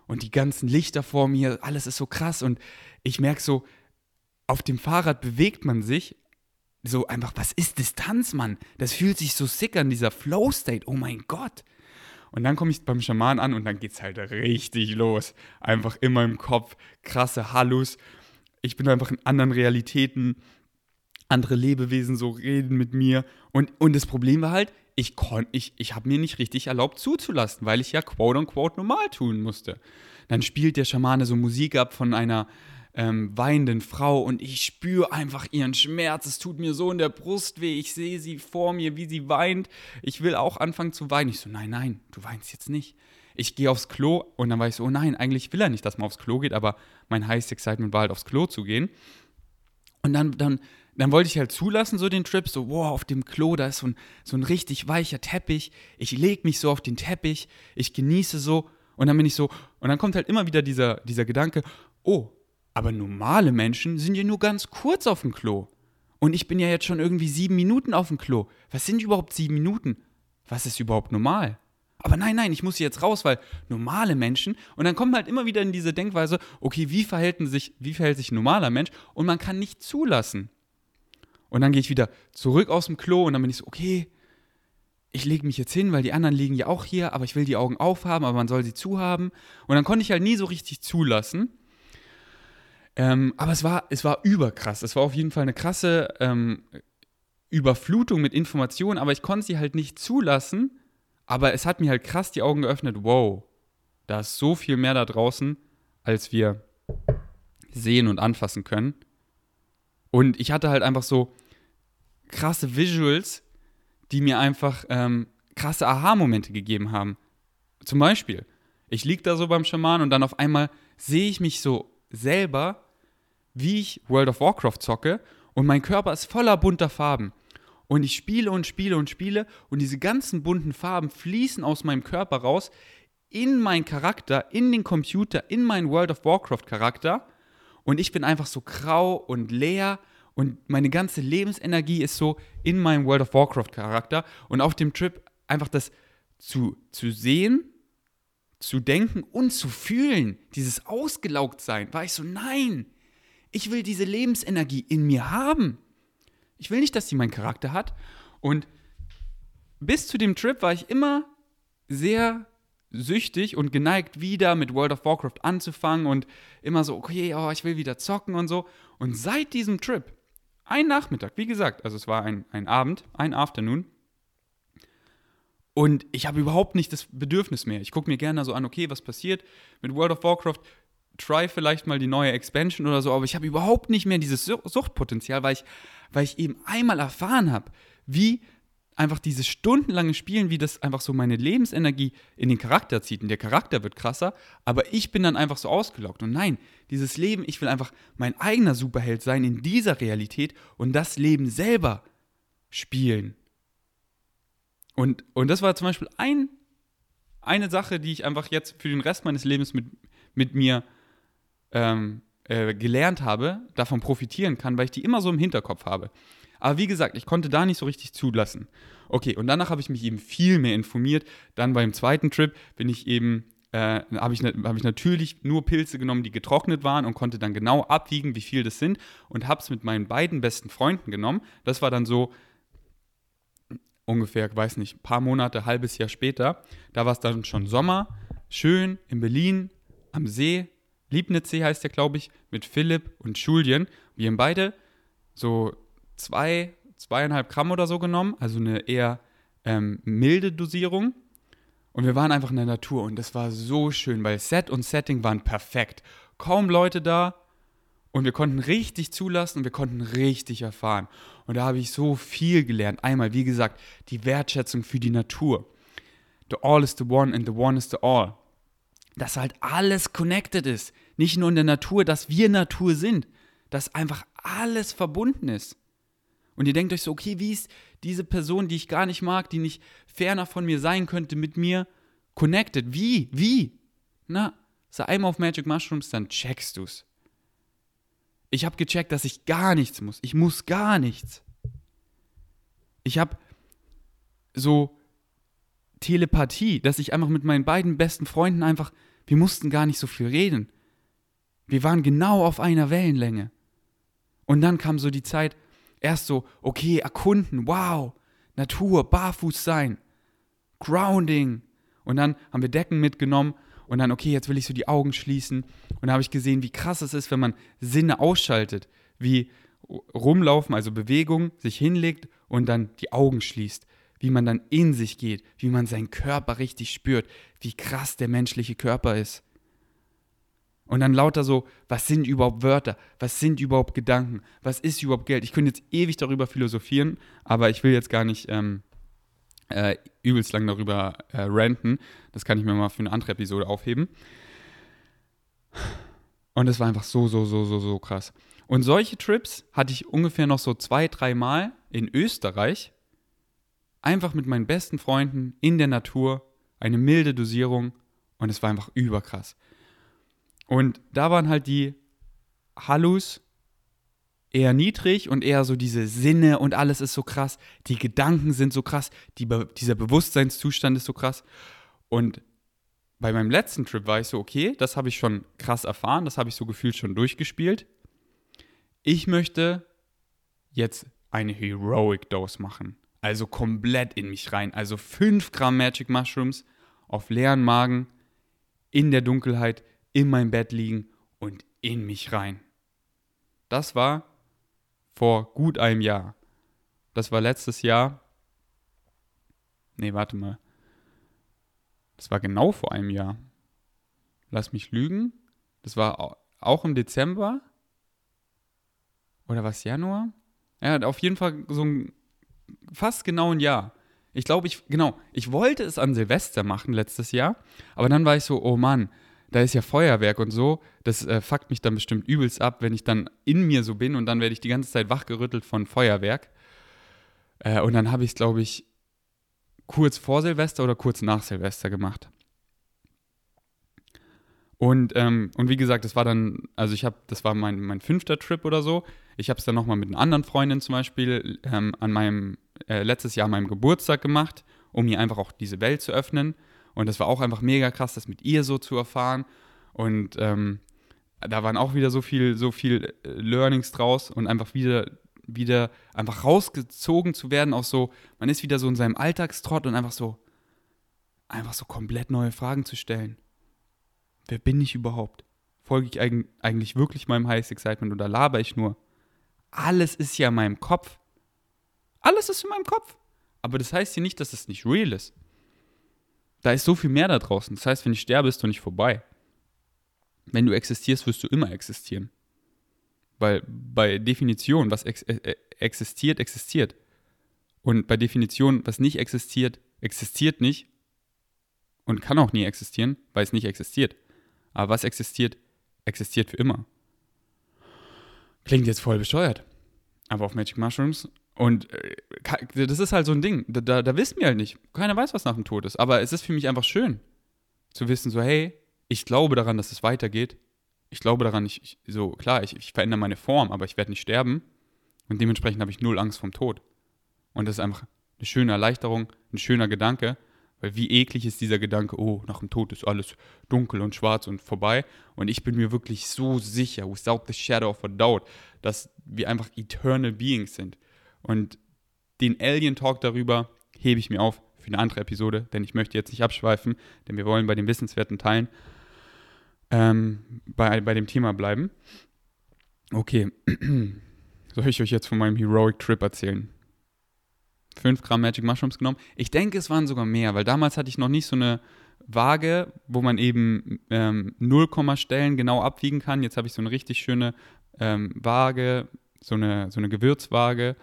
und die ganzen Lichter vor mir, alles ist so krass und ich merke so, auf dem Fahrrad bewegt man sich so einfach, was ist Distanz, Mann? Das fühlt sich so sick an, dieser Flow-State, oh mein Gott. Und dann komme ich beim Schaman an und dann geht es halt richtig los. Einfach immer im Kopf, krasse Hallus. Ich bin einfach in anderen Realitäten. Andere Lebewesen so reden mit mir. Und, und das Problem war halt, ich, ich, ich habe mir nicht richtig erlaubt zuzulassen, weil ich ja quote unquote normal tun musste. Dann spielt der Schamane so Musik ab von einer ähm, weinenden Frau und ich spüre einfach ihren Schmerz. Es tut mir so in der Brust weh. Ich sehe sie vor mir, wie sie weint. Ich will auch anfangen zu weinen. Ich so, nein, nein, du weinst jetzt nicht. Ich gehe aufs Klo und dann war ich so, oh nein, eigentlich will er nicht, dass man aufs Klo geht, aber mein heißes Excitement war halt aufs Klo zu gehen. Und dann, dann, dann wollte ich halt zulassen, so den Trip, so, wow, auf dem Klo, da ist so ein, so ein richtig weicher Teppich. Ich lege mich so auf den Teppich, ich genieße so und dann bin ich so, und dann kommt halt immer wieder dieser, dieser Gedanke, oh, aber normale Menschen sind ja nur ganz kurz auf dem Klo. Und ich bin ja jetzt schon irgendwie sieben Minuten auf dem Klo. Was sind überhaupt sieben Minuten? Was ist überhaupt normal? Aber nein, nein, ich muss jetzt raus, weil normale Menschen, und dann kommt man halt immer wieder in diese Denkweise, okay, wie, verhält sich, wie verhält sich ein normaler Mensch? Und man kann nicht zulassen. Und dann gehe ich wieder zurück aus dem Klo und dann bin ich so, okay, ich lege mich jetzt hin, weil die anderen liegen ja auch hier, aber ich will die Augen aufhaben, aber man soll sie zuhaben. Und dann konnte ich halt nie so richtig zulassen. Ähm, aber es war, es war überkrass. Es war auf jeden Fall eine krasse ähm, Überflutung mit Informationen, aber ich konnte sie halt nicht zulassen. Aber es hat mir halt krass die Augen geöffnet. Wow, da ist so viel mehr da draußen, als wir sehen und anfassen können. Und ich hatte halt einfach so krasse Visuals, die mir einfach ähm, krasse Aha-Momente gegeben haben. Zum Beispiel, ich liege da so beim Schaman und dann auf einmal sehe ich mich so selber, wie ich World of Warcraft zocke und mein Körper ist voller bunter Farben. Und ich spiele und spiele und spiele und diese ganzen bunten Farben fließen aus meinem Körper raus in meinen Charakter, in den Computer, in meinen World of Warcraft Charakter. Und ich bin einfach so grau und leer und meine ganze Lebensenergie ist so in meinem World of Warcraft Charakter. Und auf dem Trip einfach das zu, zu sehen zu denken und zu fühlen, dieses Ausgelaugtsein, war ich so, nein, ich will diese Lebensenergie in mir haben. Ich will nicht, dass sie meinen Charakter hat. Und bis zu dem Trip war ich immer sehr süchtig und geneigt, wieder mit World of Warcraft anzufangen und immer so, okay, oh, ich will wieder zocken und so. Und seit diesem Trip, ein Nachmittag, wie gesagt, also es war ein, ein Abend, ein Afternoon, und ich habe überhaupt nicht das Bedürfnis mehr. Ich gucke mir gerne so an, okay, was passiert mit World of Warcraft. Try vielleicht mal die neue Expansion oder so, aber ich habe überhaupt nicht mehr dieses Suchtpotenzial, weil ich, weil ich eben einmal erfahren habe, wie einfach dieses stundenlange Spielen, wie das einfach so meine Lebensenergie in den Charakter zieht. Und der Charakter wird krasser, aber ich bin dann einfach so ausgelockt. Und nein, dieses Leben, ich will einfach mein eigener Superheld sein in dieser Realität und das Leben selber spielen. Und, und das war zum Beispiel ein, eine Sache, die ich einfach jetzt für den Rest meines Lebens mit, mit mir ähm, äh, gelernt habe, davon profitieren kann, weil ich die immer so im Hinterkopf habe. Aber wie gesagt, ich konnte da nicht so richtig zulassen. Okay, und danach habe ich mich eben viel mehr informiert. Dann beim zweiten Trip bin ich eben, äh, habe ich, hab ich natürlich nur Pilze genommen, die getrocknet waren und konnte dann genau abwiegen, wie viel das sind und habe es mit meinen beiden besten Freunden genommen. Das war dann so, ungefähr, weiß nicht, ein paar Monate, halbes Jahr später. Da war es dann schon Sommer, schön in Berlin, am See. Liebnitzsee heißt der, glaube ich, mit Philipp und Julien. Wir haben beide so zwei, zweieinhalb Gramm oder so genommen, also eine eher ähm, milde Dosierung. Und wir waren einfach in der Natur und das war so schön, weil Set und Setting waren perfekt. Kaum Leute da, und wir konnten richtig zulassen und wir konnten richtig erfahren. Und da habe ich so viel gelernt. Einmal, wie gesagt, die Wertschätzung für die Natur. The all is the one and the one is the all. Dass halt alles connected ist. Nicht nur in der Natur, dass wir Natur sind. Dass einfach alles verbunden ist. Und ihr denkt euch so, okay, wie ist diese Person, die ich gar nicht mag, die nicht ferner von mir sein könnte, mit mir connected? Wie? Wie? Na, sei einmal auf Magic Mushrooms, dann checkst du's. Ich habe gecheckt, dass ich gar nichts muss. Ich muss gar nichts. Ich habe so Telepathie, dass ich einfach mit meinen beiden besten Freunden einfach, wir mussten gar nicht so viel reden. Wir waren genau auf einer Wellenlänge. Und dann kam so die Zeit, erst so, okay, erkunden, wow, Natur, barfuß sein, Grounding. Und dann haben wir Decken mitgenommen und dann, okay, jetzt will ich so die Augen schließen. Und da habe ich gesehen, wie krass es ist, wenn man Sinne ausschaltet, wie rumlaufen, also Bewegung, sich hinlegt und dann die Augen schließt, wie man dann in sich geht, wie man seinen Körper richtig spürt, wie krass der menschliche Körper ist. Und dann lauter so, was sind überhaupt Wörter? Was sind überhaupt Gedanken? Was ist überhaupt Geld? Ich könnte jetzt ewig darüber philosophieren, aber ich will jetzt gar nicht ähm, äh, übelst lang darüber äh, ranten. Das kann ich mir mal für eine andere Episode aufheben. Und es war einfach so, so, so, so, so krass. Und solche Trips hatte ich ungefähr noch so zwei, dreimal in Österreich. Einfach mit meinen besten Freunden in der Natur. Eine milde Dosierung. Und es war einfach überkrass. Und da waren halt die Hallus eher niedrig und eher so diese Sinne und alles ist so krass. Die Gedanken sind so krass. Die, dieser Bewusstseinszustand ist so krass. Und bei meinem letzten Trip war ich so, okay, das habe ich schon krass erfahren, das habe ich so gefühlt schon durchgespielt. Ich möchte jetzt eine Heroic Dose machen. Also komplett in mich rein. Also 5 Gramm Magic Mushrooms auf leeren Magen, in der Dunkelheit, in meinem Bett liegen und in mich rein. Das war vor gut einem Jahr. Das war letztes Jahr. Nee, warte mal. Das war genau vor einem Jahr. Lass mich lügen. Das war auch im Dezember. Oder was, Januar? Ja, auf jeden Fall so ein fast genau ein Jahr. Ich glaube, ich, genau, ich wollte es an Silvester machen letztes Jahr, aber dann war ich so, oh Mann, da ist ja Feuerwerk und so, das äh, fuckt mich dann bestimmt übelst ab, wenn ich dann in mir so bin und dann werde ich die ganze Zeit wachgerüttelt von Feuerwerk. Äh, und dann habe ich es, glaube ich, kurz vor Silvester oder kurz nach Silvester gemacht. Und, ähm, und wie gesagt, das war dann, also ich habe, das war mein, mein fünfter Trip oder so. Ich habe es dann nochmal mit einer anderen Freundin zum Beispiel ähm, an meinem, äh, letztes Jahr an meinem Geburtstag gemacht, um mir einfach auch diese Welt zu öffnen. Und das war auch einfach mega krass, das mit ihr so zu erfahren. Und ähm, da waren auch wieder so viel, so viel äh, Learnings draus und einfach wieder, wieder einfach rausgezogen zu werden, auch so, man ist wieder so in seinem Alltagstrott und einfach so, einfach so komplett neue Fragen zu stellen. Wer bin ich überhaupt? Folge ich eigentlich wirklich meinem Highest Excitement oder laber ich nur? Alles ist ja in meinem Kopf. Alles ist in meinem Kopf. Aber das heißt ja nicht, dass es nicht real ist. Da ist so viel mehr da draußen. Das heißt, wenn ich sterbe, ist du nicht vorbei. Wenn du existierst, wirst du immer existieren. Weil bei Definition, was ex äh, existiert, existiert. Und bei Definition, was nicht existiert, existiert nicht und kann auch nie existieren, weil es nicht existiert. Aber was existiert, existiert für immer. Klingt jetzt voll besteuert. Aber auf Magic Mushrooms und äh, das ist halt so ein Ding. Da, da, da, wissen wir halt nicht. Keiner weiß, was nach dem Tod ist. Aber es ist für mich einfach schön zu wissen, so, hey, ich glaube daran, dass es weitergeht. Ich glaube daran, ich, ich so, klar, ich, ich verändere meine Form, aber ich werde nicht sterben. Und dementsprechend habe ich null Angst vom Tod. Und das ist einfach eine schöne Erleichterung, ein schöner Gedanke. Weil wie eklig ist dieser Gedanke, oh, nach dem Tod ist alles dunkel und schwarz und vorbei. Und ich bin mir wirklich so sicher, without the shadow of a doubt, dass wir einfach eternal beings sind. Und den Alien Talk darüber hebe ich mir auf für eine andere Episode, denn ich möchte jetzt nicht abschweifen, denn wir wollen bei den wissenswerten Teilen ähm, bei, bei dem Thema bleiben. Okay, <clears throat> soll ich euch jetzt von meinem Heroic Trip erzählen? 5 Gramm Magic Mushrooms genommen. Ich denke, es waren sogar mehr, weil damals hatte ich noch nicht so eine Waage, wo man eben ähm, 0, Stellen genau abwiegen kann. Jetzt habe ich so eine richtig schöne ähm, Waage, so eine, so eine Gewürzwaage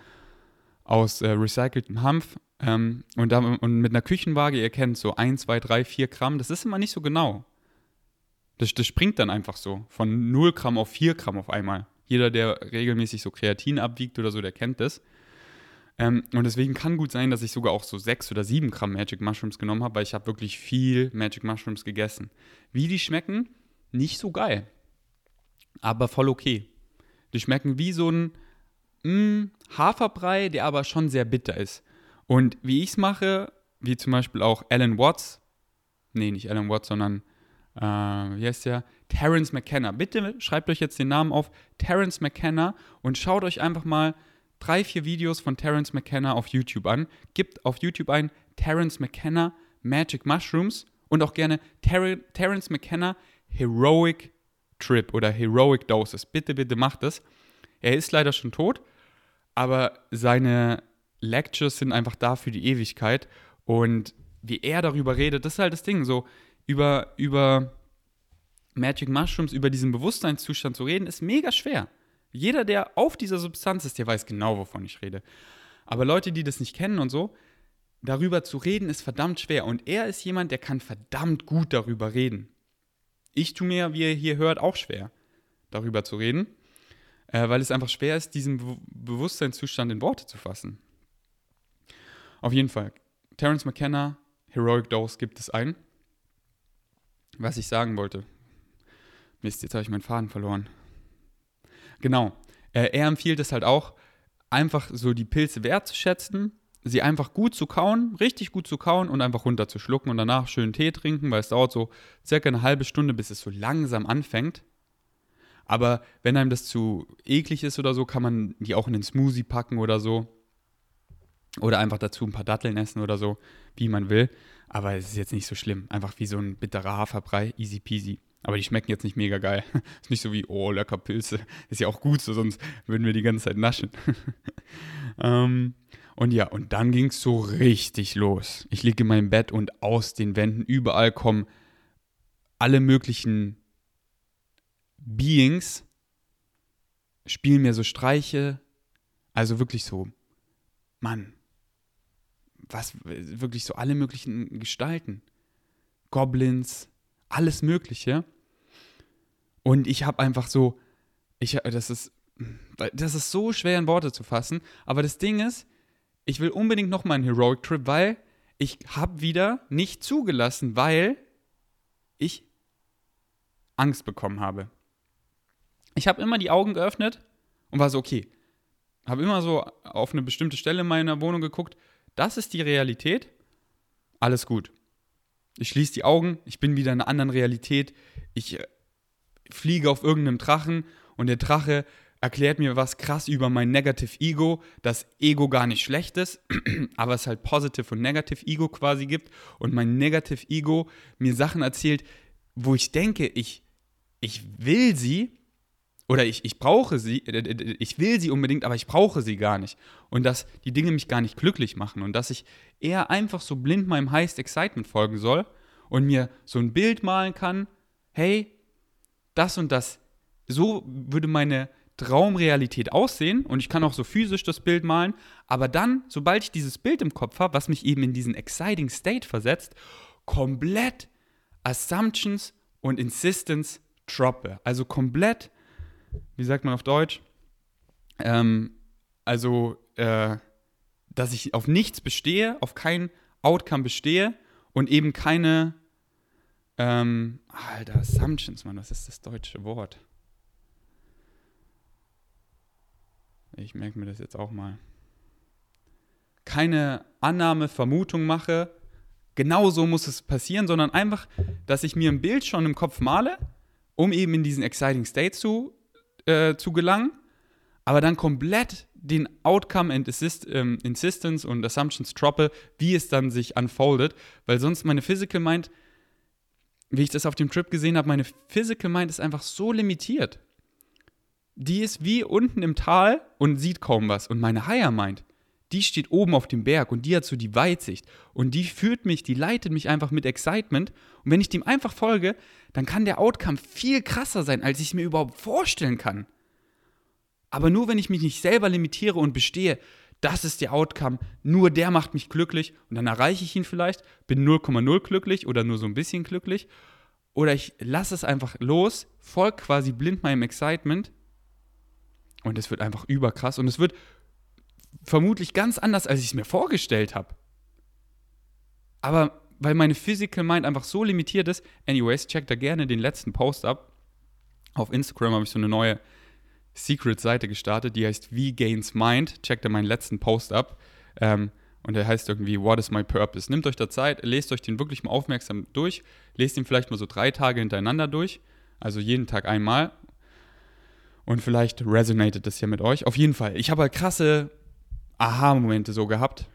aus äh, recyceltem Hanf ähm, und, da, und mit einer Küchenwaage, ihr kennt so 1, 2, 3, 4 Gramm, das ist immer nicht so genau. Das, das springt dann einfach so von 0 Gramm auf 4 Gramm auf einmal. Jeder, der regelmäßig so Kreatin abwiegt oder so, der kennt das. Ähm, und deswegen kann gut sein, dass ich sogar auch so 6 oder 7 Gramm Magic Mushrooms genommen habe, weil ich habe wirklich viel Magic Mushrooms gegessen. Wie die schmecken, nicht so geil. Aber voll okay. Die schmecken wie so ein mh, mm, Haferbrei, der aber schon sehr bitter ist. Und wie ich es mache, wie zum Beispiel auch Alan Watts, nee, nicht Alan Watts, sondern, äh, wie heißt der? Terence McKenna. Bitte schreibt euch jetzt den Namen auf, Terence McKenna, und schaut euch einfach mal drei, vier Videos von Terence McKenna auf YouTube an. Gebt auf YouTube ein Terence McKenna Magic Mushrooms und auch gerne Ter Terence McKenna Heroic Trip oder Heroic Doses. Bitte, bitte macht das. Er ist leider schon tot, aber seine Lectures sind einfach da für die Ewigkeit. Und wie er darüber redet, das ist halt das Ding. So über, über Magic Mushrooms, über diesen Bewusstseinszustand zu reden, ist mega schwer. Jeder, der auf dieser Substanz ist, der weiß genau, wovon ich rede. Aber Leute, die das nicht kennen und so, darüber zu reden, ist verdammt schwer. Und er ist jemand, der kann verdammt gut darüber reden. Ich tue mir, wie ihr hier hört, auch schwer, darüber zu reden, äh, weil es einfach schwer ist, diesen Be Bewusstseinszustand in Worte zu fassen. Auf jeden Fall, Terence McKenna, Heroic Dose gibt es ein. Was ich sagen wollte. Mist, jetzt habe ich meinen Faden verloren. Genau. Äh, er empfiehlt es halt auch, einfach so die Pilze wertzuschätzen, sie einfach gut zu kauen, richtig gut zu kauen und einfach runterzuschlucken und danach schön Tee trinken, weil es dauert so circa eine halbe Stunde, bis es so langsam anfängt. Aber wenn einem das zu eklig ist oder so, kann man die auch in den Smoothie packen oder so. Oder einfach dazu ein paar Datteln essen oder so, wie man will. Aber es ist jetzt nicht so schlimm. Einfach wie so ein bitterer Haferbrei, easy peasy. Aber die schmecken jetzt nicht mega geil. <laughs> Ist nicht so wie, oh, lecker Pilze. Ist ja auch gut so, sonst würden wir die ganze Zeit naschen. <laughs> ähm, und ja, und dann ging es so richtig los. Ich liege in meinem Bett und aus den Wänden überall kommen alle möglichen Beings, spielen mir so Streiche. Also wirklich so, Mann, was, wirklich so alle möglichen Gestalten. Goblins, alles Mögliche. Und ich habe einfach so, ich, das ist, das ist so schwer in Worte zu fassen. Aber das Ding ist, ich will unbedingt noch mal einen Heroic Trip, weil ich habe wieder nicht zugelassen, weil ich Angst bekommen habe. Ich habe immer die Augen geöffnet und war so, okay, habe immer so auf eine bestimmte Stelle in meiner Wohnung geguckt, das ist die Realität, alles gut. Ich schließe die Augen, ich bin wieder in einer anderen Realität, ich fliege auf irgendeinem Drachen und der Drache erklärt mir was krass über mein Negative Ego, dass Ego gar nicht schlecht ist, <clears throat> aber es halt Positive und Negative Ego quasi gibt und mein Negative Ego mir Sachen erzählt, wo ich denke, ich, ich will sie oder ich, ich brauche sie, äh, äh, ich will sie unbedingt, aber ich brauche sie gar nicht. Und dass die Dinge mich gar nicht glücklich machen und dass ich eher einfach so blind meinem Highest Excitement folgen soll und mir so ein Bild malen kann, hey, das und das, so würde meine Traumrealität aussehen und ich kann auch so physisch das Bild malen, aber dann, sobald ich dieses Bild im Kopf habe, was mich eben in diesen exciting State versetzt, komplett Assumptions und Insistence droppe. Also komplett, wie sagt man auf Deutsch? Ähm, also, äh, dass ich auf nichts bestehe, auf kein Outcome bestehe und eben keine ähm, Alter, Assumptions, Mann, was ist das deutsche Wort? Ich merke mir das jetzt auch mal. Keine Annahme, Vermutung mache, genau so muss es passieren, sondern einfach, dass ich mir ein Bild schon im Kopf male, um eben in diesen exciting state zu, äh, zu gelangen, aber dann komplett den Outcome and Assist, ähm, Insistence und Assumptions droppe, wie es dann sich unfoldet, weil sonst meine Physical Mind wie ich das auf dem Trip gesehen habe, meine Physical Mind ist einfach so limitiert. Die ist wie unten im Tal und sieht kaum was. Und meine Higher Mind, die steht oben auf dem Berg und die hat so die Weitsicht. Und die führt mich, die leitet mich einfach mit Excitement. Und wenn ich dem einfach folge, dann kann der Outcome viel krasser sein, als ich es mir überhaupt vorstellen kann. Aber nur wenn ich mich nicht selber limitiere und bestehe, das ist der Outcome, nur der macht mich glücklich und dann erreiche ich ihn vielleicht, bin 0,0 glücklich oder nur so ein bisschen glücklich. Oder ich lasse es einfach los, folge quasi blind meinem Excitement und es wird einfach überkrass und es wird vermutlich ganz anders, als ich es mir vorgestellt habe. Aber weil meine Physical Mind einfach so limitiert ist, anyways, check da gerne den letzten Post ab. Auf Instagram habe ich so eine neue Secret-Seite gestartet, die heißt Wie Gains Mind. Checkt da meinen letzten Post ab. Ähm, und der heißt irgendwie What is my purpose? Nehmt euch da Zeit, lest euch den wirklich mal aufmerksam durch, lest ihn vielleicht mal so drei Tage hintereinander durch, also jeden Tag einmal. Und vielleicht resonated das ja mit euch. Auf jeden Fall. Ich habe halt krasse Aha-Momente so gehabt.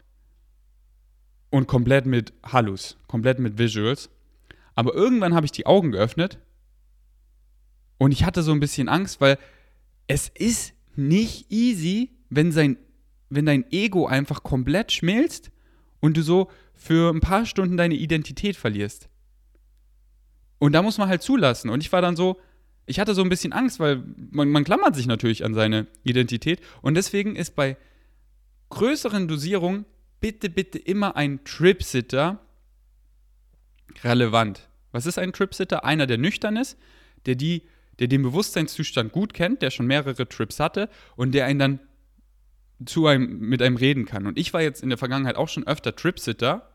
Und komplett mit Hallus, komplett mit Visuals. Aber irgendwann habe ich die Augen geöffnet und ich hatte so ein bisschen Angst, weil es ist nicht easy, wenn, sein, wenn dein Ego einfach komplett schmilzt und du so für ein paar Stunden deine Identität verlierst. Und da muss man halt zulassen. Und ich war dann so, ich hatte so ein bisschen Angst, weil man, man klammert sich natürlich an seine Identität. Und deswegen ist bei größeren Dosierungen bitte, bitte immer ein Tripsitter relevant. Was ist ein Tripsitter? Einer, der nüchtern ist, der, die, der den Bewusstseinszustand gut kennt, der schon mehrere Trips hatte und der einen dann zu einem, mit einem reden kann. Und ich war jetzt in der Vergangenheit auch schon öfter Tripsitter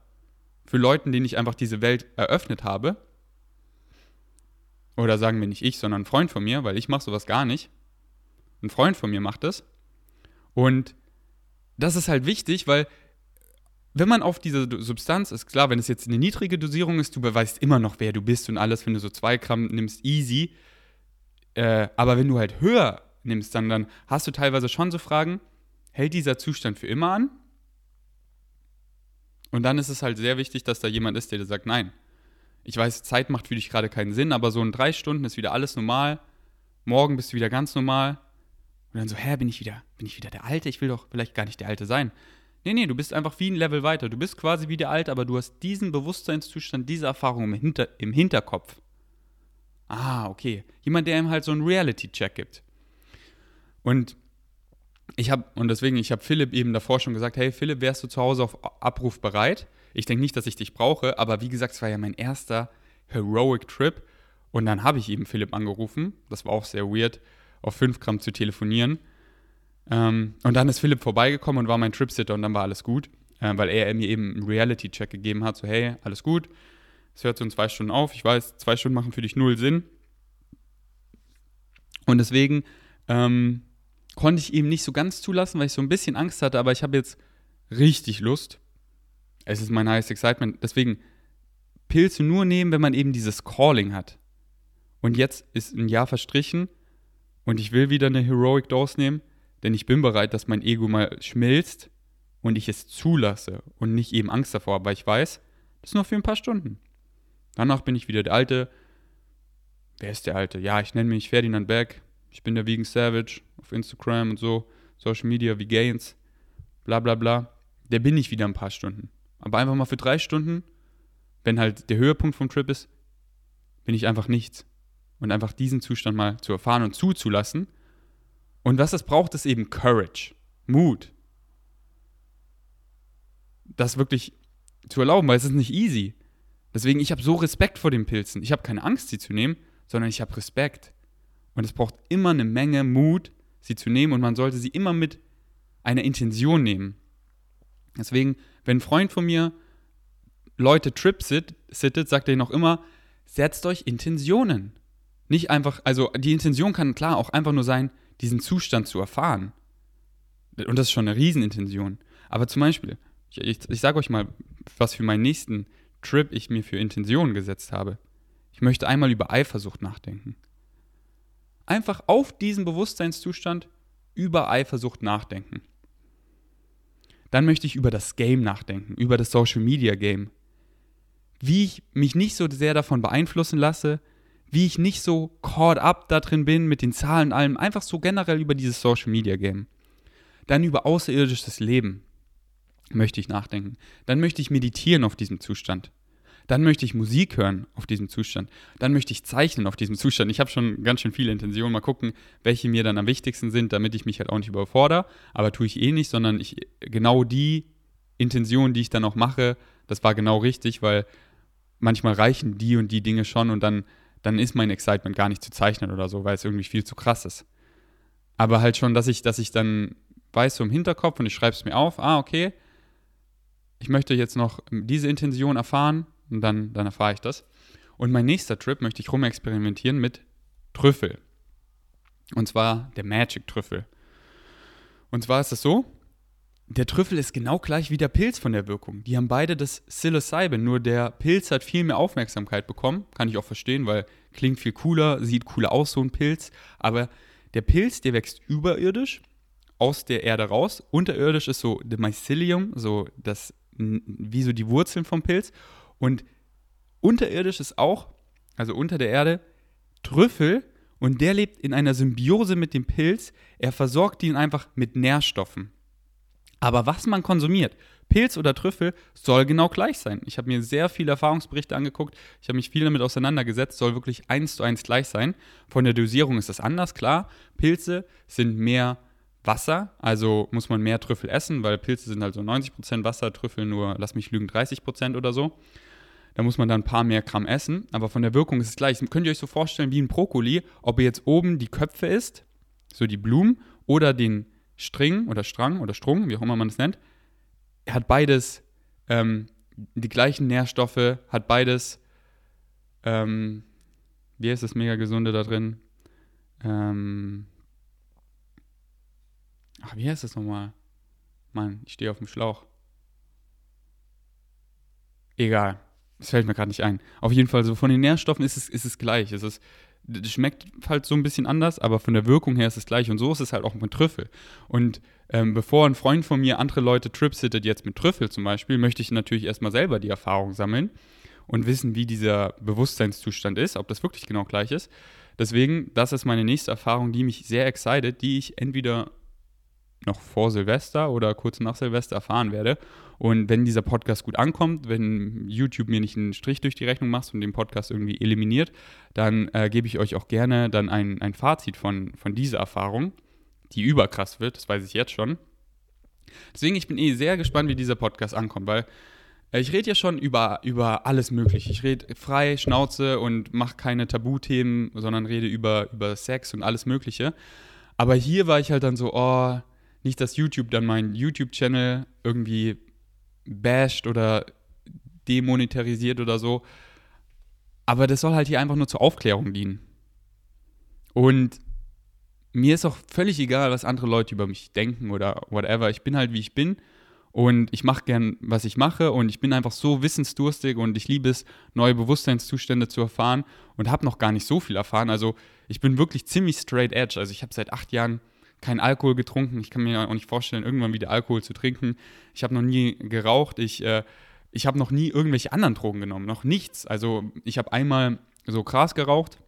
für Leute, denen ich einfach diese Welt eröffnet habe. Oder sagen wir nicht ich, sondern ein Freund von mir, weil ich mache sowas gar nicht. Ein Freund von mir macht das. Und das ist halt wichtig, weil wenn man auf diese Substanz ist, klar, wenn es jetzt eine niedrige Dosierung ist, du beweist immer noch, wer du bist und alles, wenn du so zwei Gramm nimmst, easy. Äh, aber wenn du halt höher nimmst, dann, dann hast du teilweise schon so Fragen, hält dieser Zustand für immer an? Und dann ist es halt sehr wichtig, dass da jemand ist, der dir sagt, nein. Ich weiß, Zeit macht für dich gerade keinen Sinn, aber so in drei Stunden ist wieder alles normal. Morgen bist du wieder ganz normal. Und dann so, hä, bin ich wieder, bin ich wieder der Alte? Ich will doch vielleicht gar nicht der Alte sein. Nee, nee, du bist einfach wie ein Level weiter. Du bist quasi wie der Alte, aber du hast diesen Bewusstseinszustand, diese Erfahrung im, Hinter im Hinterkopf. Ah, okay. Jemand, der ihm halt so einen Reality-Check gibt. Und ich habe, und deswegen, ich habe Philipp eben davor schon gesagt, hey Philipp, wärst du zu Hause auf Abruf bereit? Ich denke nicht, dass ich dich brauche, aber wie gesagt, es war ja mein erster Heroic Trip. Und dann habe ich eben Philipp angerufen. Das war auch sehr weird, auf 5 Gramm zu telefonieren. Ähm, und dann ist Philipp vorbeigekommen und war mein Tripsitter und dann war alles gut, äh, weil er mir eben einen Reality-Check gegeben hat, so hey, alles gut, es hört so in zwei Stunden auf, ich weiß, zwei Stunden machen für dich null Sinn. Und deswegen ähm, konnte ich ihm nicht so ganz zulassen, weil ich so ein bisschen Angst hatte, aber ich habe jetzt richtig Lust. Es ist mein highest excitement. Deswegen Pilze nur nehmen, wenn man eben dieses Calling hat. Und jetzt ist ein Jahr verstrichen und ich will wieder eine Heroic Dose nehmen. Denn ich bin bereit, dass mein Ego mal schmilzt und ich es zulasse und nicht eben Angst davor habe, weil ich weiß, das ist nur für ein paar Stunden. Danach bin ich wieder der Alte. Wer ist der Alte? Ja, ich nenne mich Ferdinand Beck. Ich bin der Vegan Savage auf Instagram und so. Social Media wie Gains. Bla bla bla. Der bin ich wieder ein paar Stunden. Aber einfach mal für drei Stunden, wenn halt der Höhepunkt vom Trip ist, bin ich einfach nichts. Und einfach diesen Zustand mal zu erfahren und zuzulassen und was es braucht, ist eben Courage, Mut. Das wirklich zu erlauben, weil es ist nicht easy. Deswegen, ich habe so Respekt vor den Pilzen. Ich habe keine Angst, sie zu nehmen, sondern ich habe Respekt. Und es braucht immer eine Menge Mut, sie zu nehmen und man sollte sie immer mit einer Intention nehmen. Deswegen, wenn ein Freund von mir Leute Trip sit, sittet, sagt er noch immer, setzt euch Intentionen. Nicht einfach, also die Intention kann klar auch einfach nur sein, diesen Zustand zu erfahren. Und das ist schon eine Riesenintention. Aber zum Beispiel, ich, ich, ich sage euch mal, was für meinen nächsten Trip ich mir für Intentionen gesetzt habe. Ich möchte einmal über Eifersucht nachdenken. Einfach auf diesen Bewusstseinszustand über Eifersucht nachdenken. Dann möchte ich über das Game nachdenken, über das Social Media Game. Wie ich mich nicht so sehr davon beeinflussen lasse, wie ich nicht so caught up da drin bin mit den Zahlen und allem, einfach so generell über dieses Social Media Game. Dann über außerirdisches Leben möchte ich nachdenken. Dann möchte ich meditieren auf diesem Zustand. Dann möchte ich Musik hören auf diesem Zustand. Dann möchte ich zeichnen auf diesem Zustand. Ich habe schon ganz schön viele Intentionen. Mal gucken, welche mir dann am wichtigsten sind, damit ich mich halt auch nicht überfordere. Aber tue ich eh nicht, sondern ich genau die Intention, die ich dann auch mache, das war genau richtig, weil manchmal reichen die und die Dinge schon und dann dann ist mein Excitement gar nicht zu zeichnen oder so, weil es irgendwie viel zu krass ist. Aber halt schon, dass ich, dass ich dann weiß so im Hinterkopf und ich schreibe es mir auf, ah, okay, ich möchte jetzt noch diese Intention erfahren und dann, dann erfahre ich das. Und mein nächster Trip möchte ich rumexperimentieren mit Trüffel. Und zwar der Magic-Trüffel. Und zwar ist es so, der Trüffel ist genau gleich wie der Pilz von der Wirkung. Die haben beide das Psilocybin, nur der Pilz hat viel mehr Aufmerksamkeit bekommen. Kann ich auch verstehen, weil klingt viel cooler, sieht cooler aus, so ein Pilz. Aber der Pilz, der wächst überirdisch aus der Erde raus. Unterirdisch ist so der Mycelium, so das, wie so die Wurzeln vom Pilz. Und unterirdisch ist auch, also unter der Erde, Trüffel und der lebt in einer Symbiose mit dem Pilz. Er versorgt ihn einfach mit Nährstoffen. Aber was man konsumiert, Pilz oder Trüffel, soll genau gleich sein. Ich habe mir sehr viele Erfahrungsberichte angeguckt, ich habe mich viel damit auseinandergesetzt, soll wirklich eins zu eins gleich sein. Von der Dosierung ist das anders, klar. Pilze sind mehr Wasser, also muss man mehr Trüffel essen, weil Pilze sind halt so 90% Wasser, Trüffel nur, lass mich lügen, 30% oder so. Da muss man dann ein paar mehr Gramm essen, aber von der Wirkung ist es gleich. Könnt ihr euch so vorstellen wie ein Brokkoli, ob ihr jetzt oben die Köpfe isst, so die Blumen, oder den String oder Strang oder Strung, wie auch immer man es nennt, hat beides ähm, die gleichen Nährstoffe, hat beides, ähm, wie ist das mega gesunde da drin? Ähm, ach, wie heißt das nochmal? Mann, ich stehe auf dem Schlauch. Egal. Es fällt mir gerade nicht ein. Auf jeden Fall, so von den Nährstoffen ist es, ist es gleich. Es ist das schmeckt halt so ein bisschen anders, aber von der Wirkung her ist es gleich. Und so ist es halt auch mit Trüffel. Und ähm, bevor ein Freund von mir andere Leute tripsittet, jetzt mit Trüffel zum Beispiel, möchte ich natürlich erstmal selber die Erfahrung sammeln und wissen, wie dieser Bewusstseinszustand ist, ob das wirklich genau gleich ist. Deswegen, das ist meine nächste Erfahrung, die mich sehr excited, die ich entweder noch vor Silvester oder kurz nach Silvester erfahren werde. Und wenn dieser Podcast gut ankommt, wenn YouTube mir nicht einen Strich durch die Rechnung macht und den Podcast irgendwie eliminiert, dann äh, gebe ich euch auch gerne dann ein, ein Fazit von, von dieser Erfahrung, die überkrass wird, das weiß ich jetzt schon. Deswegen, ich bin eh sehr gespannt, wie dieser Podcast ankommt, weil äh, ich rede ja schon über, über alles Mögliche. Ich rede frei, Schnauze und mache keine Tabuthemen, sondern rede über, über Sex und alles Mögliche. Aber hier war ich halt dann so, oh, nicht, dass YouTube dann meinen YouTube-Channel irgendwie basht oder demonetarisiert oder so. Aber das soll halt hier einfach nur zur Aufklärung dienen. Und mir ist auch völlig egal, was andere Leute über mich denken oder whatever. Ich bin halt, wie ich bin. Und ich mache gern, was ich mache. Und ich bin einfach so wissensdurstig und ich liebe es, neue Bewusstseinszustände zu erfahren und habe noch gar nicht so viel erfahren. Also ich bin wirklich ziemlich straight edge. Also ich habe seit acht Jahren kein Alkohol getrunken. Ich kann mir auch nicht vorstellen, irgendwann wieder Alkohol zu trinken. Ich habe noch nie geraucht. Ich, äh, ich habe noch nie irgendwelche anderen Drogen genommen. Noch nichts. Also ich habe einmal so Gras geraucht,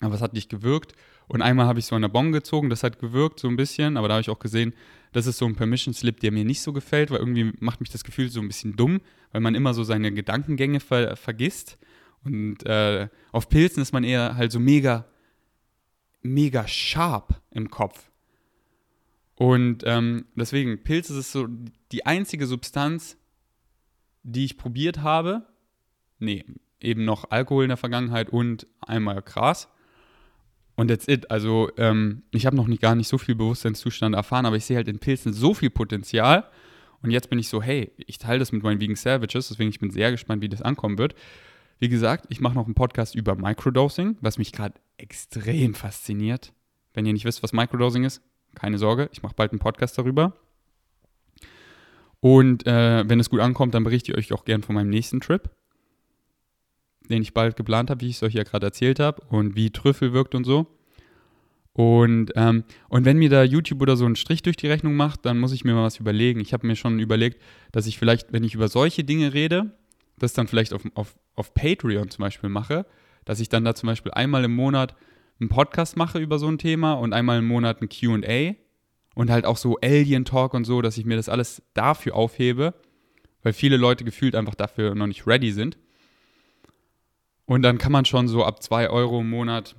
aber es hat nicht gewirkt. Und einmal habe ich so eine Bon gezogen, das hat gewirkt so ein bisschen, aber da habe ich auch gesehen, das ist so ein Permission Slip, der mir nicht so gefällt, weil irgendwie macht mich das Gefühl so ein bisschen dumm, weil man immer so seine Gedankengänge ver vergisst. Und äh, auf Pilzen ist man eher halt so mega mega sharp im Kopf. Und ähm, deswegen, Pilz ist so die einzige Substanz, die ich probiert habe. Nee, eben noch Alkohol in der Vergangenheit und einmal Gras. Und that's it. Also, ähm, ich habe noch nicht, gar nicht so viel Bewusstseinszustand erfahren, aber ich sehe halt in Pilzen so viel Potenzial. Und jetzt bin ich so, hey, ich teile das mit meinen Vegan Savages, deswegen ich bin sehr gespannt, wie das ankommen wird. Wie gesagt, ich mache noch einen Podcast über Microdosing, was mich gerade extrem fasziniert. Wenn ihr nicht wisst, was Microdosing ist, keine Sorge, ich mache bald einen Podcast darüber. Und äh, wenn es gut ankommt, dann berichte ich euch auch gern von meinem nächsten Trip, den ich bald geplant habe, wie ich es euch ja gerade erzählt habe und wie Trüffel wirkt und so. Und, ähm, und wenn mir da YouTube oder so einen Strich durch die Rechnung macht, dann muss ich mir mal was überlegen. Ich habe mir schon überlegt, dass ich vielleicht, wenn ich über solche Dinge rede, das dann vielleicht auf, auf, auf Patreon zum Beispiel mache, dass ich dann da zum Beispiel einmal im Monat einen Podcast mache über so ein Thema und einmal im Monat ein QA und halt auch so Alien Talk und so, dass ich mir das alles dafür aufhebe, weil viele Leute gefühlt einfach dafür noch nicht ready sind. Und dann kann man schon so ab 2 Euro im Monat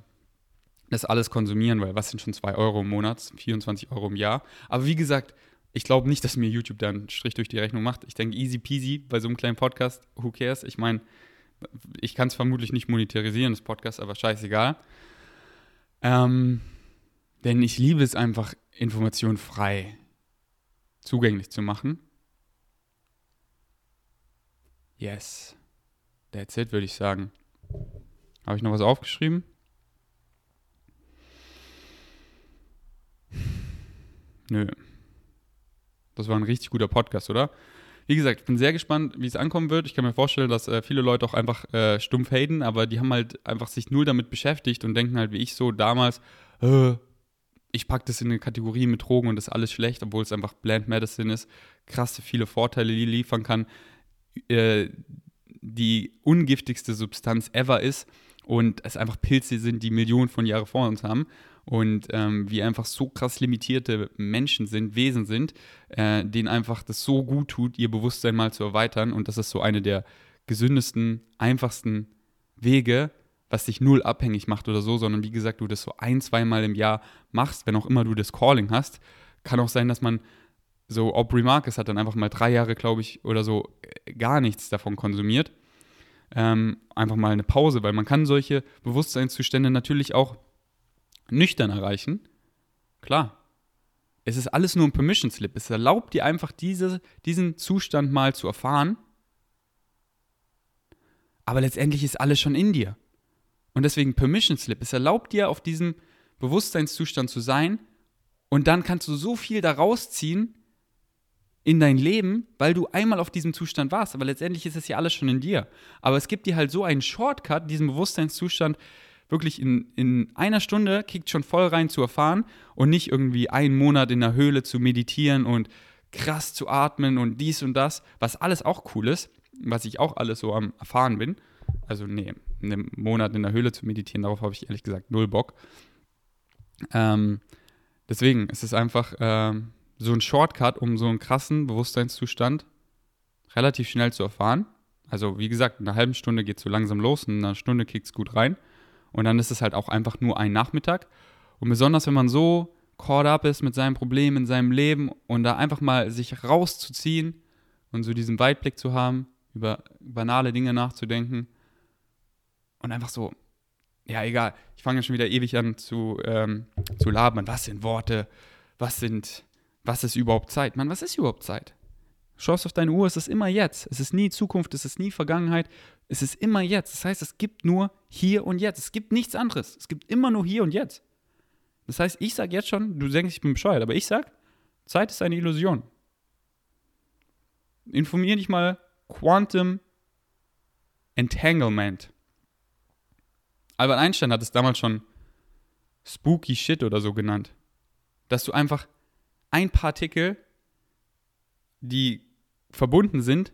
das alles konsumieren, weil was sind schon 2 Euro im Monat? 24 Euro im Jahr. Aber wie gesagt, ich glaube nicht, dass mir YouTube da einen Strich durch die Rechnung macht. Ich denke, easy peasy bei so einem kleinen Podcast, who cares? Ich meine, ich kann es vermutlich nicht monetarisieren, das Podcast, aber scheißegal. Ähm, denn ich liebe es einfach, Informationen frei zugänglich zu machen. Yes. That's it, würde ich sagen. Habe ich noch was aufgeschrieben? Nö. Das war ein richtig guter Podcast, oder? Wie gesagt, ich bin sehr gespannt, wie es ankommen wird. Ich kann mir vorstellen, dass äh, viele Leute auch einfach äh, stumpf haten, aber die haben halt einfach sich null damit beschäftigt und denken halt wie ich so damals, äh, ich packe das in eine Kategorie mit Drogen und das ist alles schlecht, obwohl es einfach Bland Medicine ist, krasse viele Vorteile liefern kann, äh, die ungiftigste Substanz ever ist und es einfach Pilze sind, die Millionen von Jahren vor uns haben und ähm, wir einfach so krass limitierte Menschen sind, Wesen sind, äh, denen einfach das so gut tut, ihr Bewusstsein mal zu erweitern. Und das ist so eine der gesündesten, einfachsten Wege, was dich null abhängig macht oder so, sondern wie gesagt, du das so ein, zweimal im Jahr machst, wenn auch immer du das Calling hast. Kann auch sein, dass man so, Aubrey Marcus hat dann einfach mal drei Jahre, glaube ich, oder so äh, gar nichts davon konsumiert. Ähm, einfach mal eine Pause, weil man kann solche Bewusstseinszustände natürlich auch nüchtern erreichen, klar. Es ist alles nur ein Permission Slip. Es erlaubt dir einfach diese, diesen Zustand mal zu erfahren. Aber letztendlich ist alles schon in dir. Und deswegen Permission Slip. Es erlaubt dir, auf diesem Bewusstseinszustand zu sein. Und dann kannst du so viel daraus ziehen in dein Leben, weil du einmal auf diesem Zustand warst. Aber letztendlich ist es ja alles schon in dir. Aber es gibt dir halt so einen Shortcut, diesen Bewusstseinszustand wirklich in, in einer Stunde kickt schon voll rein zu erfahren und nicht irgendwie einen Monat in der Höhle zu meditieren und krass zu atmen und dies und das, was alles auch cool ist, was ich auch alles so am Erfahren bin. Also, nee, einen Monat in der Höhle zu meditieren, darauf habe ich ehrlich gesagt null Bock. Ähm, deswegen ist es einfach ähm, so ein Shortcut, um so einen krassen Bewusstseinszustand relativ schnell zu erfahren. Also, wie gesagt, in einer halben Stunde geht es so langsam los, in einer Stunde kickt es gut rein. Und dann ist es halt auch einfach nur ein Nachmittag. Und besonders, wenn man so caught up ist mit seinem Problem in seinem Leben und da einfach mal sich rauszuziehen und so diesen Weitblick zu haben, über banale Dinge nachzudenken und einfach so, ja, egal, ich fange ja schon wieder ewig an zu, ähm, zu labern. Was sind Worte? Was sind, was ist überhaupt Zeit? Mann, was ist überhaupt Zeit? Schaust auf deine Uhr, es ist immer jetzt. Es ist nie Zukunft, es ist nie Vergangenheit. Es ist immer jetzt. Das heißt, es gibt nur hier und jetzt. Es gibt nichts anderes. Es gibt immer nur hier und jetzt. Das heißt, ich sage jetzt schon, du denkst, ich bin bescheuert, aber ich sage, Zeit ist eine Illusion. Informier dich mal Quantum Entanglement. Albert Einstein hat es damals schon spooky shit oder so genannt. Dass du einfach ein Partikel, die verbunden sind,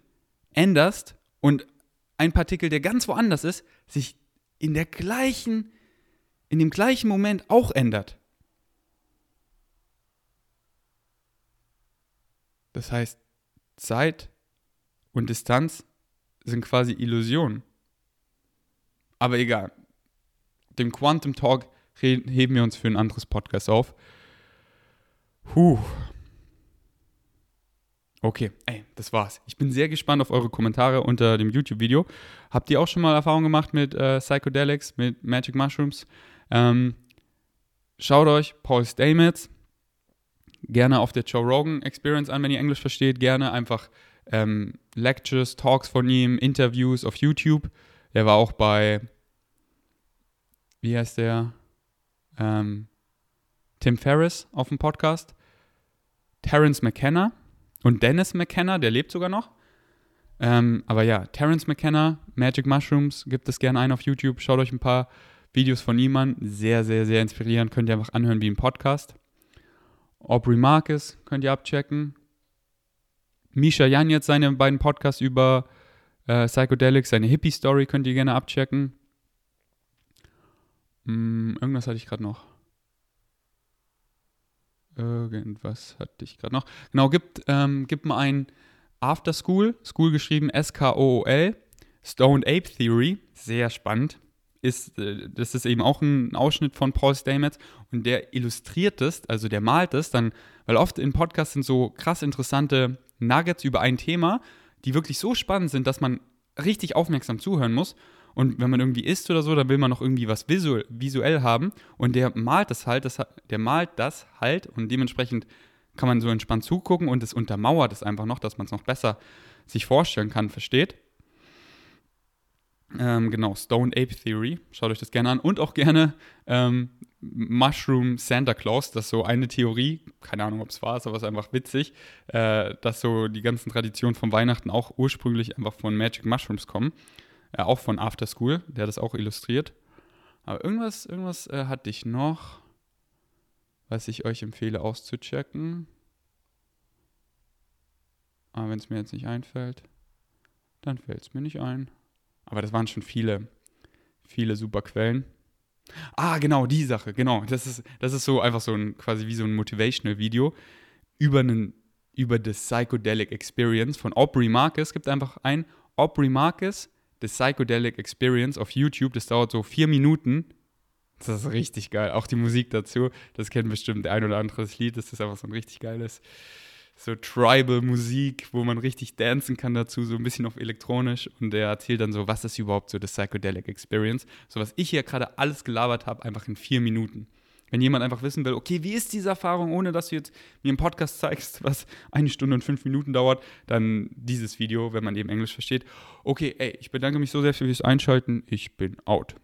änderst und ein Partikel, der ganz woanders ist, sich in der gleichen, in dem gleichen Moment auch ändert. Das heißt, Zeit und Distanz sind quasi Illusionen. Aber egal. Den Quantum Talk heben wir uns für ein anderes Podcast auf. Puh. Okay, ey, das war's. Ich bin sehr gespannt auf eure Kommentare unter dem YouTube-Video. Habt ihr auch schon mal Erfahrung gemacht mit äh, Psychedelics, mit Magic Mushrooms? Ähm, schaut euch Paul Stamets gerne auf der Joe Rogan Experience an, wenn ihr Englisch versteht. Gerne einfach ähm, Lectures, Talks von ihm, Interviews auf YouTube. Er war auch bei, wie heißt der? Ähm, Tim Ferriss auf dem Podcast. Terence McKenna und Dennis McKenna, der lebt sogar noch. Ähm, aber ja, Terence McKenna, Magic Mushrooms, gibt es gerne ein auf YouTube. Schaut euch ein paar Videos von ihm an. Sehr, sehr, sehr inspirierend. Könnt ihr einfach anhören wie ein Podcast. Aubrey Marcus könnt ihr abchecken. Misha Jan jetzt seine beiden Podcasts über äh, Psychedelics, seine Hippie-Story könnt ihr gerne abchecken. Hm, irgendwas hatte ich gerade noch. Irgendwas hatte ich gerade noch. Genau, gibt, ähm, gibt mal ein After School, School geschrieben S-K-O-O-L, Stoned Ape Theory, sehr spannend. Ist, äh, das ist eben auch ein Ausschnitt von Paul Stamets und der illustriert es, also der malt es dann, weil oft in Podcasts sind so krass interessante Nuggets über ein Thema, die wirklich so spannend sind, dass man richtig aufmerksam zuhören muss. Und wenn man irgendwie isst oder so, dann will man noch irgendwie was visuell, visuell haben. Und der malt das halt, das, der malt das halt und dementsprechend kann man so entspannt zugucken und es untermauert es einfach noch, dass man es noch besser sich vorstellen kann, versteht. Ähm, genau, Stone Ape Theory. Schaut euch das gerne an. Und auch gerne, ähm, Mushroom Santa Claus, das ist so eine Theorie, keine Ahnung, ob es war, aber es ist einfach witzig, äh, dass so die ganzen Traditionen von Weihnachten auch ursprünglich einfach von Magic Mushrooms kommen. Äh, auch von After School, der das auch illustriert. Aber irgendwas, irgendwas äh, hatte ich noch, was ich euch empfehle auszuchecken. Aber wenn es mir jetzt nicht einfällt, dann fällt es mir nicht ein. Aber das waren schon viele, viele super Quellen. Ah, genau, die Sache, genau. Das ist, das ist so einfach so ein, quasi wie so ein Motivational-Video über einen, über das Psychedelic Experience von Aubrey Marcus. Gibt einfach ein Aubrey Marcus, The Psychedelic Experience auf YouTube. Das dauert so vier Minuten. Das ist richtig geil. Auch die Musik dazu. Das kennt bestimmt ein oder anderes Lied. Das ist einfach so ein richtig geiles so Tribal-Musik, wo man richtig dancen kann dazu, so ein bisschen auf elektronisch. Und er erzählt dann so, was ist überhaupt so das Psychedelic Experience. So was ich hier gerade alles gelabert habe, einfach in vier Minuten. Wenn jemand einfach wissen will, okay, wie ist diese Erfahrung, ohne dass du jetzt mir einen Podcast zeigst, <laughs> was eine Stunde und fünf Minuten dauert, dann dieses Video, wenn man eben Englisch versteht. Okay, ey, ich bedanke mich so sehr fürs Einschalten. Ich bin out.